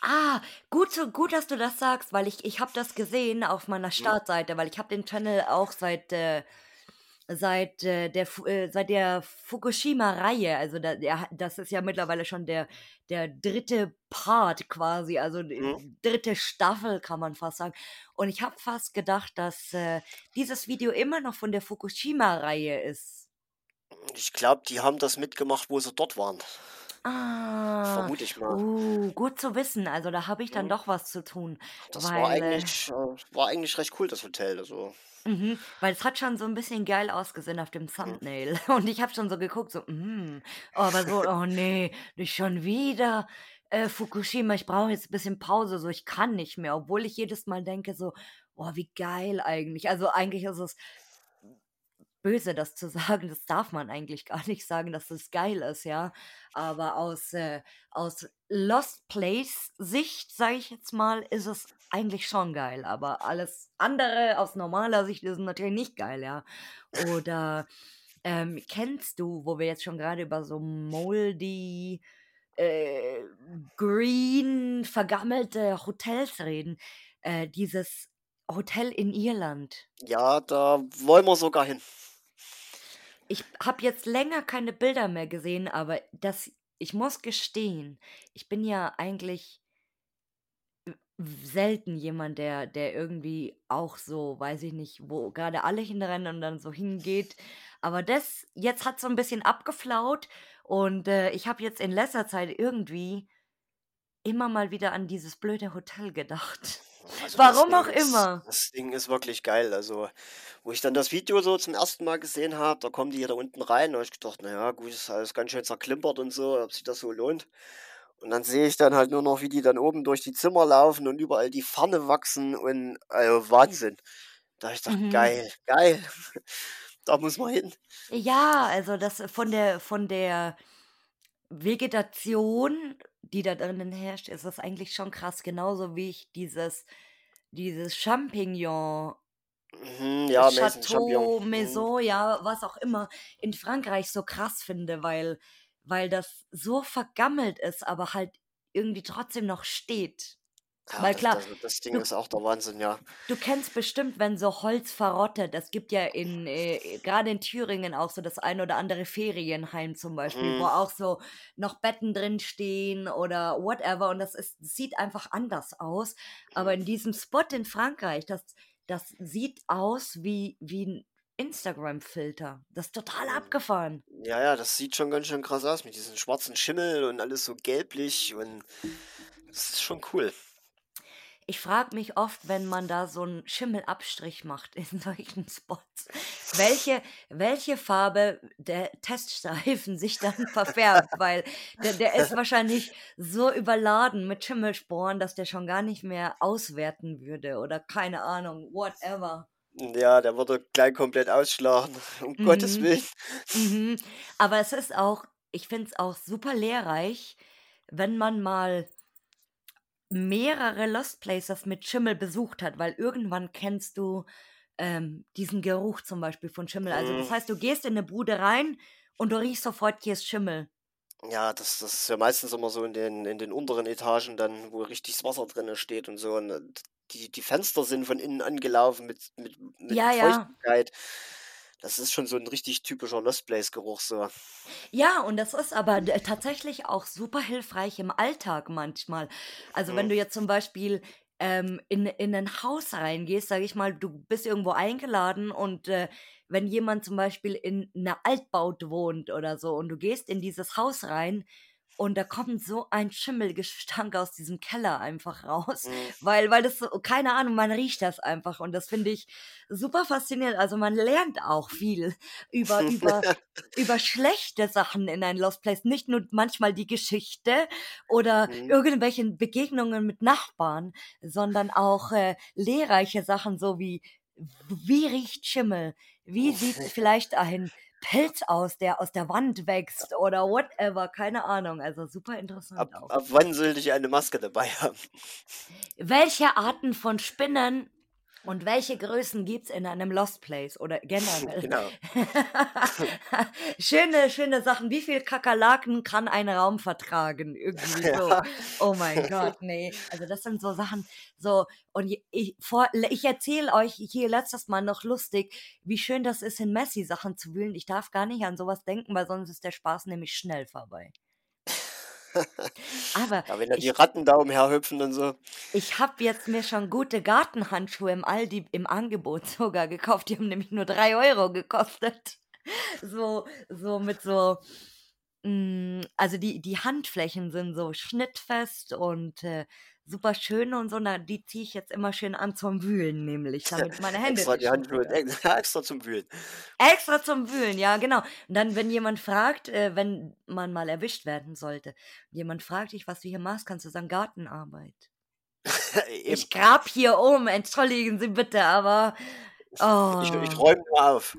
Ah, gut zu gut, dass du das sagst, weil ich ich habe das gesehen auf meiner Mhm. Startseite, weil ich habe den Channel auch seit, äh seit äh, der Fu äh, seit der Fukushima-Reihe, also da, der, das ist ja mittlerweile schon der, der dritte Part quasi, also die Mhm. dritte Staffel kann man fast sagen. Und ich habe fast gedacht, dass äh, dieses Video immer noch von der Fukushima-Reihe ist. Ich glaube, die haben das mitgemacht, wo sie dort waren. Ah, Vermute ich mal. uh, gut zu wissen. Also da habe ich dann Mhm. doch was zu tun, Das war weil äh, eigentlich, äh, war eigentlich recht cool, das Hotel. Also, Mhm, weil es hat schon so ein bisschen geil ausgesehen auf dem mhm. Thumbnail. Und ich habe schon so geguckt, so, mhm, aber so, oh nee, nicht schon wieder äh, Fukushima. Ich brauche jetzt ein bisschen Pause, so ich kann nicht mehr, obwohl ich jedes Mal denke, so, oh, wie geil eigentlich. Also eigentlich ist es böse, das zu sagen. Das darf man eigentlich gar nicht sagen, dass es geil ist, ja. Aber aus, äh, aus Lost Place Sicht, sage ich jetzt mal, ist es eigentlich schon geil. Aber alles andere aus normaler Sicht ist natürlich nicht geil, ja. Oder ähm, kennst du, wo wir jetzt schon gerade über so moldy, äh, green, vergammelte Hotels reden, äh, dieses Hotel in Irland? Ja, da wollen wir sogar hin. Ich habe jetzt länger keine Bilder mehr gesehen, aber das ich muss gestehen, ich bin ja eigentlich selten jemand, der der irgendwie auch so, weiß ich nicht, wo gerade alle hinrennen und dann so hingeht. Aber das jetzt hat so ein bisschen abgeflaut und, äh, ich habe jetzt in letzter Zeit irgendwie immer mal wieder an dieses blöde Hotel gedacht. Also Warum auch ist, immer. das Ding ist wirklich geil. Also, wo ich dann das Video so zum ersten Mal gesehen habe, da kommen die hier da unten rein, da habe ich gedacht, naja, gut, ist alles ganz schön zerklimpert und so, ob sich das so lohnt. Und dann sehe ich dann halt nur noch, wie die dann oben durch die Zimmer laufen und überall die Farne wachsen und also Wahnsinn. Da habe ich gedacht, Mhm. geil, geil, da muss man hin. Ja, also das von der von der Vegetation, die da drinnen herrscht, ist das eigentlich schon krass. Genauso wie ich dieses dieses Champignon Mhm, ja, Maison Champignon. Chateau Mhm. Maison, ja, was auch immer, in Frankreich so krass finde, weil weil das so vergammelt ist, aber halt irgendwie trotzdem noch steht. Ja, Weil das, klar, das, das Ding du ist auch der Wahnsinn, ja. Du kennst bestimmt, wenn so Holz verrottet. Es gibt ja in, äh, gerade in Thüringen auch so das ein oder andere Ferienheim zum Beispiel, wo Mhm. auch so noch Betten drin stehen oder whatever. Und das ist, das sieht einfach anders aus. Aber Mhm. in diesem Spot in Frankreich, das, das sieht aus wie, wie ein Instagram-Filter. Das ist total Mhm. abgefahren. Ja, ja, das sieht schon ganz schön krass aus mit diesem schwarzen Schimmel und alles so gelblich und das ist schon cool. Ich frage mich oft, wenn man da so einen Schimmelabstrich macht in solchen Spots, welche welche Farbe der Teststreifen sich dann verfärbt, weil der der ist wahrscheinlich so überladen mit Schimmelsporen, dass der schon gar nicht mehr auswerten würde oder keine Ahnung, whatever. Ja, der würde gleich komplett ausschlagen, um Gottes Mhm, Willen. mhm. Aber es ist auch ich finde es auch super lehrreich, wenn man mal mehrere Lost Places mit Schimmel besucht hat, weil irgendwann kennst du, ähm, diesen Geruch zum Beispiel von Schimmel. Also, das Mhm. heißt, du gehst in 'ne Bude rein und du riechst sofort, hier ist Schimmel. Ja, das, das ist ja meistens immer so in den, in den unteren Etagen dann, wo richtig das Wasser drinne steht und so. Und äh, die, die Fenster sind von innen angelaufen mit, mit, mit Ja, ja. Das ist schon so ein richtig typischer Lost Place-Geruch so. Ja, und das ist aber d tatsächlich auch super hilfreich im Alltag manchmal. Also, wenn Mhm. du jetzt zum Beispiel, ähm, in in 'nen Haus reingehst, sage ich mal, du bist irgendwo eingeladen und, äh, wenn jemand zum Beispiel in 'ner Altbaut wohnt oder so und du gehst in dieses Haus rein und da kommt so ein Schimmelgestank aus diesem Keller einfach raus, Mhm. weil weil das so keine Ahnung, man riecht das einfach und das finde ich super faszinierend. Also, man lernt auch viel über über über schlechte Sachen in ein Lost Place, nicht nur manchmal die Geschichte oder Mhm. irgendwelchen Begegnungen mit Nachbarn, sondern auch, äh, lehrreiche Sachen, so wie wie riecht Schimmel? Wie sieht vielleicht ein Pilz aus, der aus der Wand wächst oder whatever, keine Ahnung. Also, super Ab, interessant auch. ab wann sollte ich eine Maske dabei haben? Welche Arten von Spinnen Und welche Größen gibt es in einem Lost Place oder generell? Genau. schöne, schöne Sachen. Wie viel Kakerlaken kann ein Raum vertragen? Irgendwie so. Ja. Oh mein Gott, nee. Also das sind so Sachen, so, und ich, vor, ich erzähle euch hier letztes Mal noch lustig, wie schön das ist, in Messi-Sachen zu wühlen. Ich darf gar nicht an sowas denken, weil sonst ist der Spaß nämlich schnell vorbei. Aber Ja, wenn da die ich, Ratten da umherhüpfen und so. ich habe jetzt mir schon gute Gartenhandschuhe im Aldi im Angebot sogar gekauft. Die haben nämlich nur drei Euro gekostet. So, so mit so, mm, also die, die Handflächen sind so schnittfest und äh, super schön und so. Na, die ziehe ich jetzt immer schön an zum Wühlen, nämlich, damit meine Hände Extra die Handschuhe, extra zum Wühlen. Extra zum Wühlen, ja, genau. Und dann, wenn jemand fragt, äh, wenn man mal erwischt werden sollte, jemand fragt dich, was du hier machst, kannst du sagen, Gartenarbeit. Ich grab hier um, entschuldigen Sie bitte, aber Ich, oh, ich räume nur auf.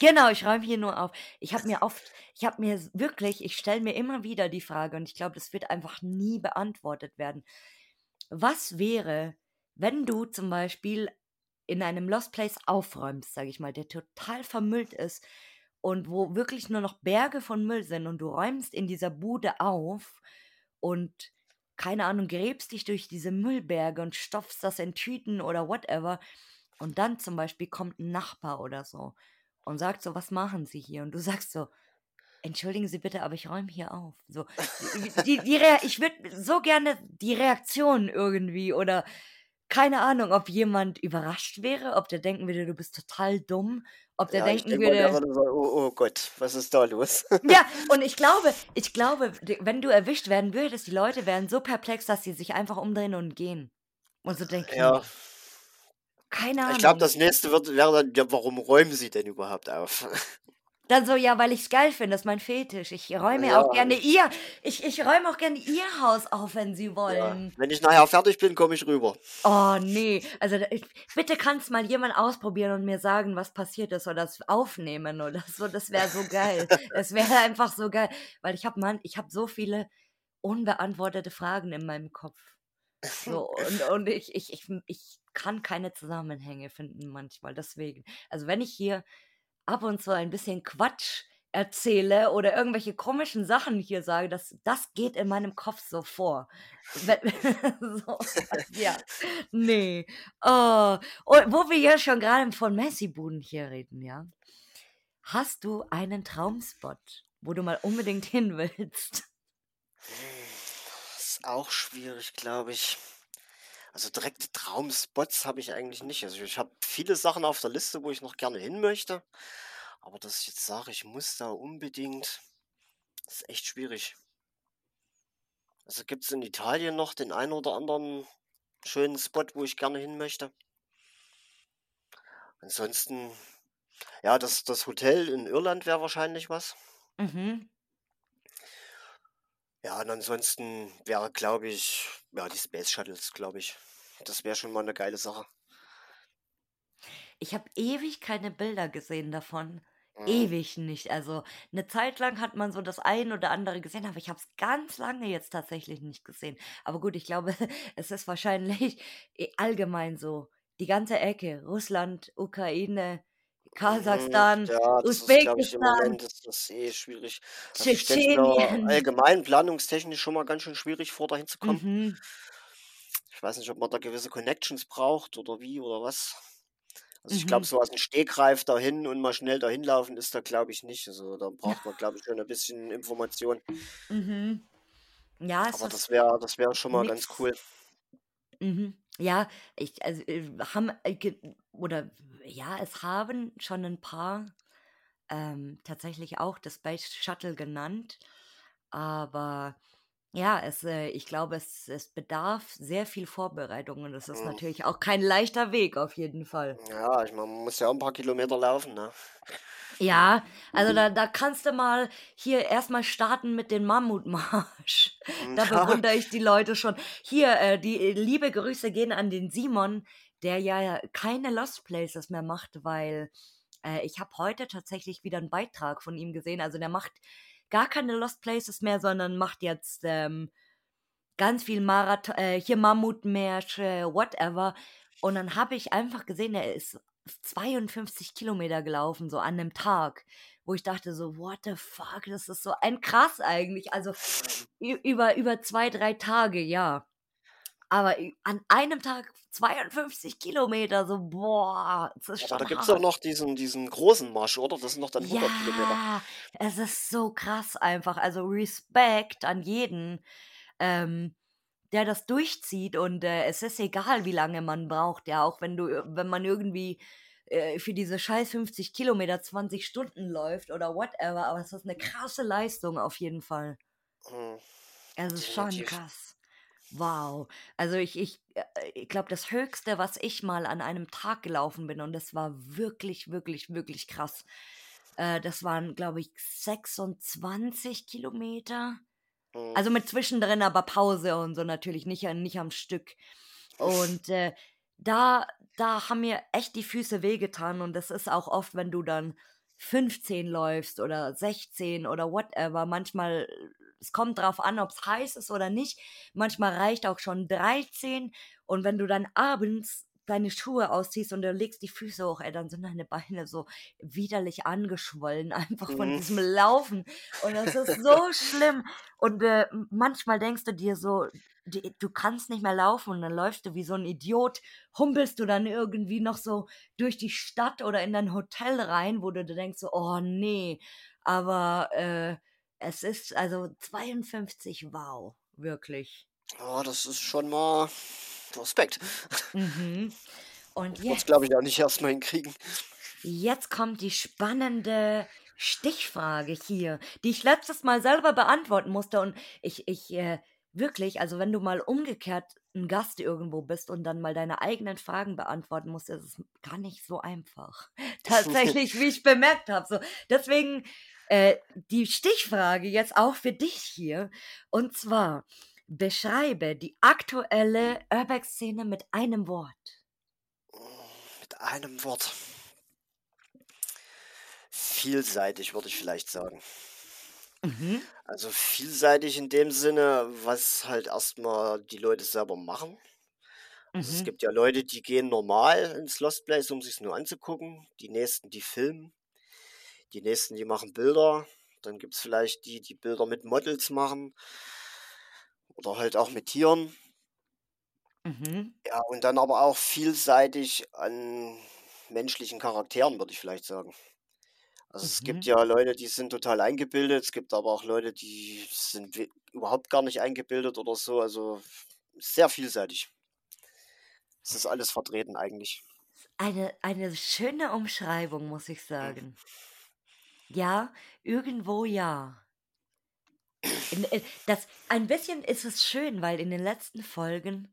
genau, ich räume hier nur auf. Ich habe mir oft, ich habe mir wirklich, ich stelle mir immer wieder die Frage und ich glaube, das wird einfach nie beantwortet werden. Was wäre, wenn du zum Beispiel in einem Lost Place aufräumst, sage ich mal, der total vermüllt ist und wo wirklich nur noch Berge von Müll sind und du räumst in dieser Bude auf und keine Ahnung, gräbst dich durch diese Müllberge und stopfst das in Tüten oder whatever und dann zum Beispiel kommt ein Nachbar oder so und sagt so, was machen Sie hier? Und du sagst so, entschuldigen Sie bitte, aber ich räume hier auf. So, die, die, Rea ich würde so gerne die Reaktion irgendwie oder keine Ahnung, ob jemand überrascht wäre, ob der denken würde, du bist total dumm, ob der Ja, denken denke mal, würde, würde sagen, oh, oh Gott, was ist da los? ja, und ich glaube, ich glaube, wenn du erwischt werden würdest, die Leute wären so perplex, dass sie sich einfach umdrehen und gehen. Und so denken, Ja, keine ich glaube, Ahnung. das nächste wird, wäre dann, ja, warum räumen sie denn überhaupt auf? Dann so, ja, weil ich es geil finde, das ist mein Fetisch. Ich räume auch Ja, gerne ich, ihr, ich, ich räume auch gerne ihr Haus auf, wenn sie ja. wollen. Wenn ich nachher fertig bin, komme ich rüber. Oh, nee. Also, ich, bitte kannst mal jemand ausprobieren und mir sagen, was passiert ist oder das aufnehmen oder so. Das wäre so geil. Das wäre einfach so geil. Weil ich habe, Mann, ich habe so viele unbeantwortete Fragen in meinem Kopf. So, und, und ich, ich, ich, ich kann keine Zusammenhänge finden manchmal. Deswegen. Also, wenn ich hier ab und zu ein bisschen Quatsch erzähle oder irgendwelche komischen Sachen hier sage, das, das geht in meinem Kopf so vor. So, ja, nee. Oh. Und wo wir ja schon gerade von Messi-Buden hier reden, ja. Hast du einen Traumspot, wo du mal unbedingt hin willst? Das ist auch schwierig, glaube ich. Also direkte Traumspots habe ich eigentlich nicht. Also ich habe viele Sachen auf der Liste, wo ich noch gerne hin möchte. Aber dass ich jetzt sage, ich muss da unbedingt, ist echt schwierig. Also gibt es in Italien noch den einen oder anderen schönen Spot, wo ich gerne hin möchte. Ansonsten, ja, das, das Hotel in Irland wäre wahrscheinlich was. Mhm. Ja, und ansonsten wäre, glaube ich, ja, die Space Shuttles, glaube ich. Das wäre schon mal eine geile Sache. Ich habe ewig keine Bilder gesehen davon. Mhm. Ewig nicht. Also eine Zeit lang hat man so das ein oder andere gesehen, aber ich habe es ganz lange jetzt tatsächlich nicht gesehen. Aber gut, ich glaube, es ist wahrscheinlich allgemein so. Die ganze Ecke, Russland, Ukraine, Kasachstan, Ja, das ist, glaube ich, im Usbekistan, Moment ist das eh schwierig. Also ich stelle mir Tschetschenien. allgemein planungstechnisch schon mal ganz schön schwierig vor, dahin zu kommen. Mhm. Ich weiß nicht, ob man da gewisse Connections braucht oder wie oder was. Also ich glaube, Mhm. so aus dem Stegreif dahin und mal schnell dahin laufen ist da, glaube ich, nicht. Also da braucht man, glaube ich, schon ein bisschen Information. Mhm. Ja, Aber das wäre, das wäre schon mal ganz nix. cool. Mhm. Ja, ich, also, äh, haben, äh, oder ja, es haben schon ein paar ähm, tatsächlich auch das Space Shuttle genannt, aber ja, es, äh, ich glaube, es, es bedarf sehr viel Vorbereitung und es ist Mhm. natürlich auch kein leichter Weg auf jeden Fall. Ja, ich meine, man muss ja auch ein paar Kilometer laufen, ne? Ja, also da, da kannst du mal hier erstmal starten mit dem Mammutmarsch. Da Ja, bewundere ich die Leute schon. Hier, äh, die äh, liebe Grüße gehen an den Simon, der ja keine Lost Places mehr macht, weil äh, ich habe heute tatsächlich wieder einen Beitrag von ihm gesehen. Also der macht gar keine Lost Places mehr, sondern macht jetzt ähm, ganz viel Marathon, äh, hier Mammutmärsche, whatever. Und dann habe ich einfach gesehen, er ist 52 Kilometer gelaufen, so an einem Tag, wo ich dachte so, what the fuck, das ist so ein krass eigentlich. Also über, über zwei, drei Tage, ja. Aber an einem Tag 52 Kilometer, so boah, das ist Aber schon da gibt es doch noch diesen, diesen großen Marsch, oder? Das sind noch dann 100 Kilometer. Ja, es ist so krass einfach. Also Respekt an jeden, ähm, der das durchzieht und äh, es ist egal, wie lange man braucht, ja, auch wenn du, wenn man irgendwie äh, für diese scheiß 50 Kilometer 20 Stunden läuft oder whatever, aber es ist eine krasse Leistung auf jeden Fall. Hm, Es ist schon krass. Wow. Also ich, ich, äh, ich glaube, das Höchste, was ich mal an einem Tag gelaufen bin, und das war wirklich, wirklich, wirklich krass. Äh, das waren, glaube ich, 26 Kilometer. Hm. Also mit zwischendrin aber Pause und so natürlich, nicht, nicht am Stück. Und äh, da, da haben mir echt die Füße wehgetan und das ist auch oft, wenn du dann 15 läufst oder 16 oder whatever. Manchmal, es kommt drauf an, ob es heiß ist oder nicht. Manchmal reicht auch schon 13 und wenn du dann abends deine Schuhe ausziehst und du legst die Füße hoch, ey, dann sind deine Beine so widerlich angeschwollen, einfach von Mhm. diesem Laufen. Und das ist so schlimm. Und äh, manchmal denkst du dir so, die, du kannst nicht mehr laufen und dann läufst du wie so ein Idiot, humpelst du dann irgendwie noch so durch die Stadt oder in dein Hotel rein, wo du dir denkst so, oh nee, aber äh, es ist also 52, wow, wirklich. Ja, das ist schon mal Respekt. Mhm. Und jetzt, glaube ich, auch nicht erstmal hinkriegen. jetzt kommt die spannende Stichfrage hier, die ich letztes Mal selber beantworten musste und ich, ich, äh, wirklich, also wenn du mal umgekehrt ein Gast irgendwo bist und dann mal deine eigenen Fragen beantworten musst, ist es gar nicht so einfach. Tatsächlich, wie ich bemerkt habe. So, deswegen äh, die Stichfrage jetzt auch für dich hier. Und zwar, beschreibe die aktuelle Urbex-Szene mit einem Wort. Mit einem Wort. Vielseitig, würde ich vielleicht sagen. Mhm. Also vielseitig in dem Sinne, was halt erstmal die Leute selber machen. Also es Mhm. gibt ja Leute, die gehen normal ins Lost Place, um sich nur anzugucken. Die nächsten, die filmen. Die nächsten, die machen Bilder. Dann gibt es vielleicht die, die Bilder mit Models machen. Oder halt auch mit Tieren. Mhm. Ja, und dann aber auch vielseitig an menschlichen Charakteren, würde ich vielleicht sagen. Also es gibt Mhm. ja Leute, die sind total eingebildet. Es gibt aber auch Leute, die sind überhaupt gar nicht eingebildet oder so. Also sehr vielseitig. Es ist alles vertreten eigentlich. Eine, eine schöne Umschreibung, muss ich Mhm. sagen. Ja, irgendwo ja. In, das, ein bisschen ist es schön, weil in den letzten Folgen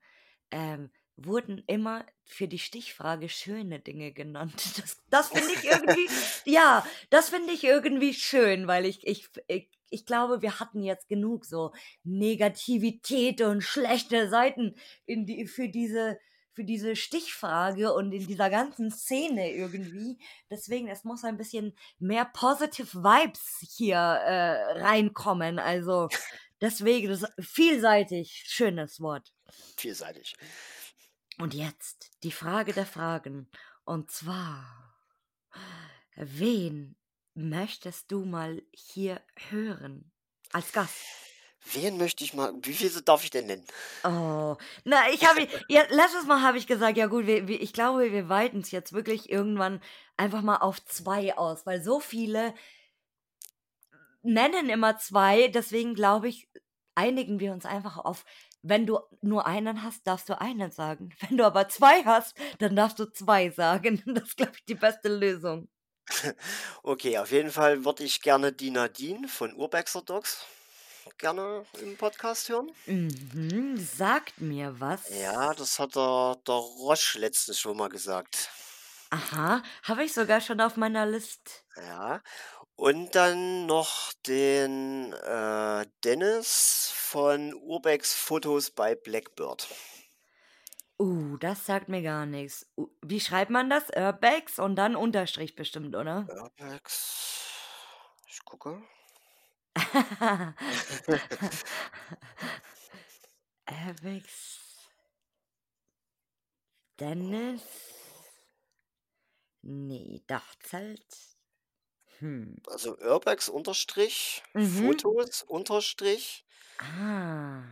ähm, wurden immer für die Stichfrage schöne Dinge genannt. Das, das finde ich irgendwie, ja, das finde ich irgendwie schön, weil ich, ich, ich, ich glaube, wir hatten jetzt genug so Negativität und schlechte Seiten in die, für diese, für diese Stichfrage und in dieser ganzen Szene irgendwie. Deswegen, es muss ein bisschen mehr positive Vibes hier äh, reinkommen. Also deswegen, das ist vielseitig, schönes Wort. Vielseitig. Und jetzt die Frage der Fragen. Und zwar, wen möchtest du mal hier hören als Gast? Wen möchte ich mal, wie viele darf ich denn nennen? Oh, na, ich habe, ja, letztes Mal habe ich gesagt, ja gut, wir, wir, ich glaube, wir weiten es jetzt wirklich irgendwann einfach mal auf zwei aus, weil so viele nennen immer zwei, deswegen glaube ich, einigen wir uns einfach auf, wenn du nur einen hast, darfst du einen sagen. Wenn du aber zwei hast, dann darfst du zwei sagen. Das ist, glaube ich, die beste Lösung. Okay, auf jeden Fall würde ich gerne die Nadine von Urbexer Dogs gerne im Podcast hören. Mhm, sagt mir was. Ja, das hat der, der Roche letztens schon mal gesagt. Aha, habe ich sogar schon auf meiner List. Ja. Und dann noch den äh, Dennis von Urbex Fotos bei Blackbird. Uh, das sagt mir gar nichts. Uh, wie schreibt man das? Urbex und dann Unterstrich bestimmt, oder? Urbex. Ich gucke. Urbex. Dennis? Nee, Dachzelt. Hm. Also Urbex unterstrich, Mhm. Fotos unterstrich, Ah.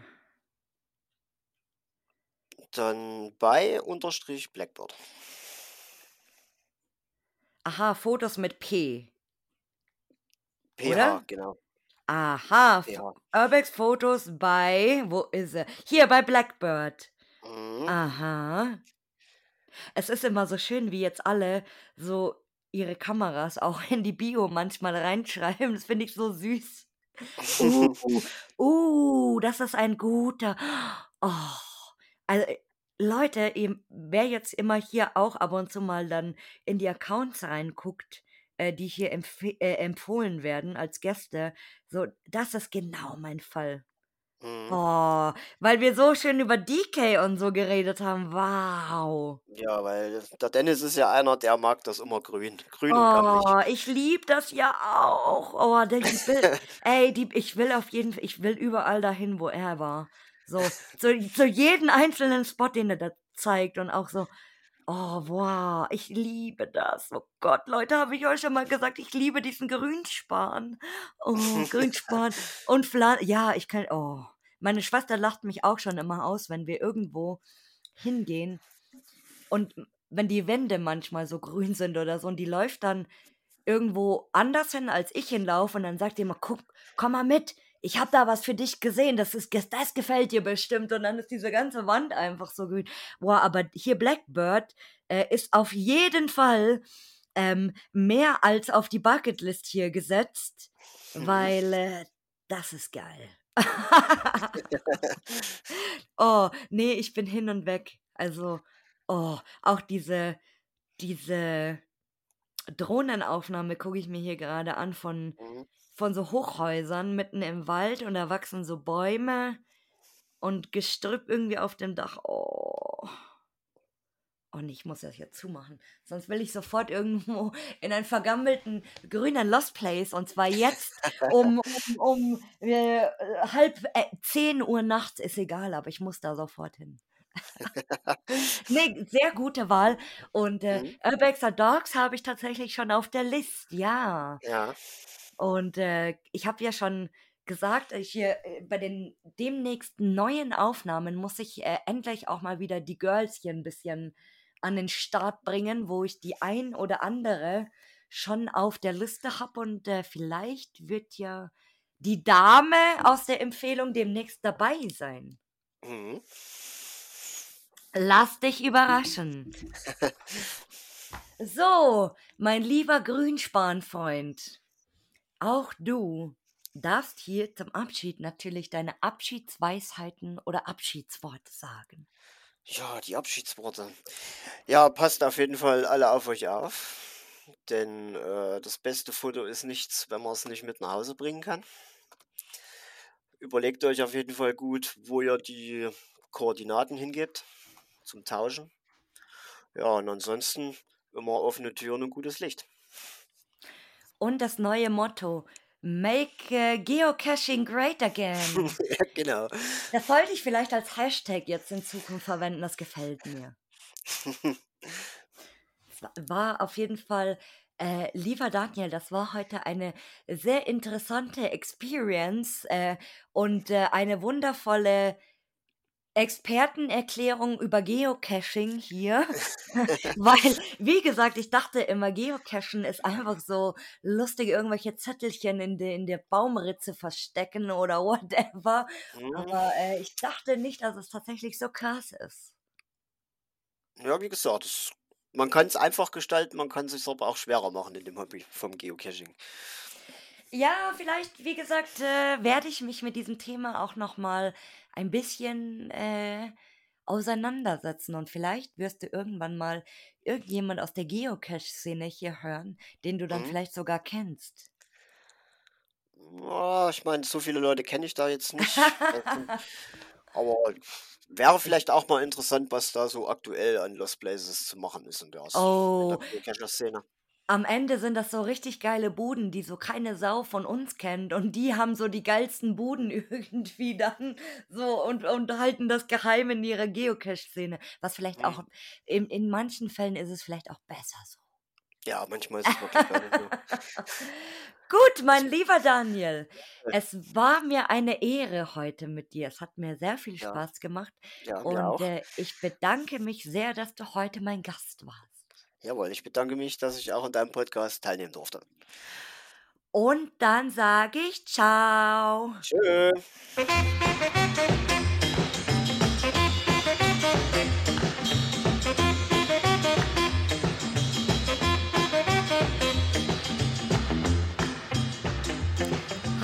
dann bei unterstrich Blackbird. Aha, Fotos mit P, PH, oder? genau. Aha, PH. Urbex Fotos bei wo ist er? Hier bei Blackbird. Mhm. Aha. Es ist immer so schön, wie jetzt alle so ihre Kameras auch in die Bio manchmal reinschreiben. Das finde ich so süß. Uh, uh, das ist ein guter. Oh, also äh, Leute, ihr, wer jetzt immer hier auch ab und zu mal dann in die Accounts reinguckt, äh, die hier empf äh, empfohlen werden als Gäste, so, das ist genau mein Fall. Mhm. Oh, weil wir so schön über DK und so geredet haben. Wow. Ja, weil der Dennis ist ja einer, der mag das immer grün. Grün und gammelig. Oh, ich liebe das ja auch. Oh, der, ich will, ey, die, ich will auf jeden Fall, ich will überall dahin, wo er war. So, zu, zu jedem einzelnen Spot, den er da zeigt und auch so, oh, wow, ich liebe das. Oh Gott, Leute, habe ich euch schon mal gesagt, ich liebe diesen Grünspan. Oh, Grünspan und Flan, ja, ich kann, oh, meine Schwester lacht mich auch schon immer aus, wenn wir irgendwo hingehen und wenn die Wände manchmal so grün sind oder so und die läuft dann irgendwo anders hin, als ich hinlaufe und dann sagt die immer, guck, komm mal mit, ich habe da was für dich gesehen, das ist, das gefällt dir bestimmt und dann ist diese ganze Wand einfach so grün. Boah, aber hier Blackbird äh, ist auf jeden Fall ähm, mehr als auf die Bucketlist hier gesetzt, weil äh, das ist geil. oh, nee, ich bin hin und weg. Also, oh, auch diese, diese Drohnenaufnahme gucke ich mir hier gerade an von, Mhm. Von so Hochhäusern mitten im Wald und da wachsen so Bäume und Gestrüpp irgendwie auf dem Dach. Oh. Und ich muss das jetzt zumachen. Sonst will ich sofort irgendwo in einen vergammelten grünen Lost Place und zwar jetzt um, um, um äh, halb äh, 10 Uhr nachts. Ist egal, aber ich muss da sofort hin. nee, sehr gute Wahl. Und äh, Mhm. Urbexer Dogs habe ich tatsächlich schon auf der List, ja. Ja. Und äh, ich habe ja schon gesagt, ich hier äh, bei den demnächst neuen Aufnahmen muss ich äh, endlich auch mal wieder die Girls hier ein bisschen an den Start bringen, wo ich die ein oder andere schon auf der Liste habe und äh, vielleicht wird ja die Dame aus der Empfehlung demnächst dabei sein. Mhm. Lass dich überraschen. So, mein lieber Grünspanfreund, auch du darfst hier zum Abschied natürlich deine Abschiedsweisheiten oder Abschiedsworte sagen. Ja, die Abschiedsworte. Ja, passt auf jeden Fall alle auf euch auf. Denn äh, das beste Foto ist nichts, wenn man es nicht mit nach Hause bringen kann. Überlegt euch auf jeden Fall gut, wo ihr die Koordinaten hingebt zum Tauschen. Ja, und ansonsten immer offene Türen und gutes Licht. Und das neue Motto: Make äh, Geocaching great again. ja, genau. Das sollte ich vielleicht als Hashtag jetzt in Zukunft verwenden, das gefällt mir. Es wa- war auf jeden Fall, äh, lieber Daniel, das war heute eine sehr interessante Experience äh, und äh, eine wundervolle Expertenerklärung über Geocaching hier. Weil, wie gesagt, ich dachte immer, Geocachen ist einfach so lustig, irgendwelche Zettelchen in, de, in der Baumritze verstecken oder whatever. Hm, Aber äh, ich dachte nicht, dass es tatsächlich so krass ist. Ja, wie gesagt, es, man kann es einfach gestalten, man kann es sich aber auch schwerer machen in dem Hobby vom Geocaching. Ja, vielleicht, wie gesagt, äh, werde ich mich mit diesem Thema auch noch mal ein bisschen äh, auseinandersetzen und vielleicht wirst du irgendwann mal irgendjemand aus der Geocache-Szene hier hören, den du dann Mhm. vielleicht sogar kennst. Ja, ich meine, so viele Leute kenne ich da jetzt nicht. Also, aber wäre vielleicht auch mal interessant, was da so aktuell an Lost Places zu machen ist in der, in Oh, der Geocacher-Szene. Am Ende sind das so richtig geile Buden, die so keine Sau von uns kennt. Und die haben so die geilsten Buden irgendwie dann so und, und halten das geheim in ihrer Geocache-Szene. Was vielleicht Mhm. auch, in, in manchen Fällen ist es vielleicht auch besser so. Ja, manchmal ist es wirklich gar nicht so. Gut, mein lieber Daniel, es war mir eine Ehre heute mit dir. Es hat mir sehr viel Ja. Spaß gemacht. Ja, Und äh, ich bedanke mich sehr, dass du heute mein Gast warst. Jawohl, ich bedanke mich, dass ich auch an deinem Podcast teilnehmen durfte. Und dann sage ich ciao. Tschö.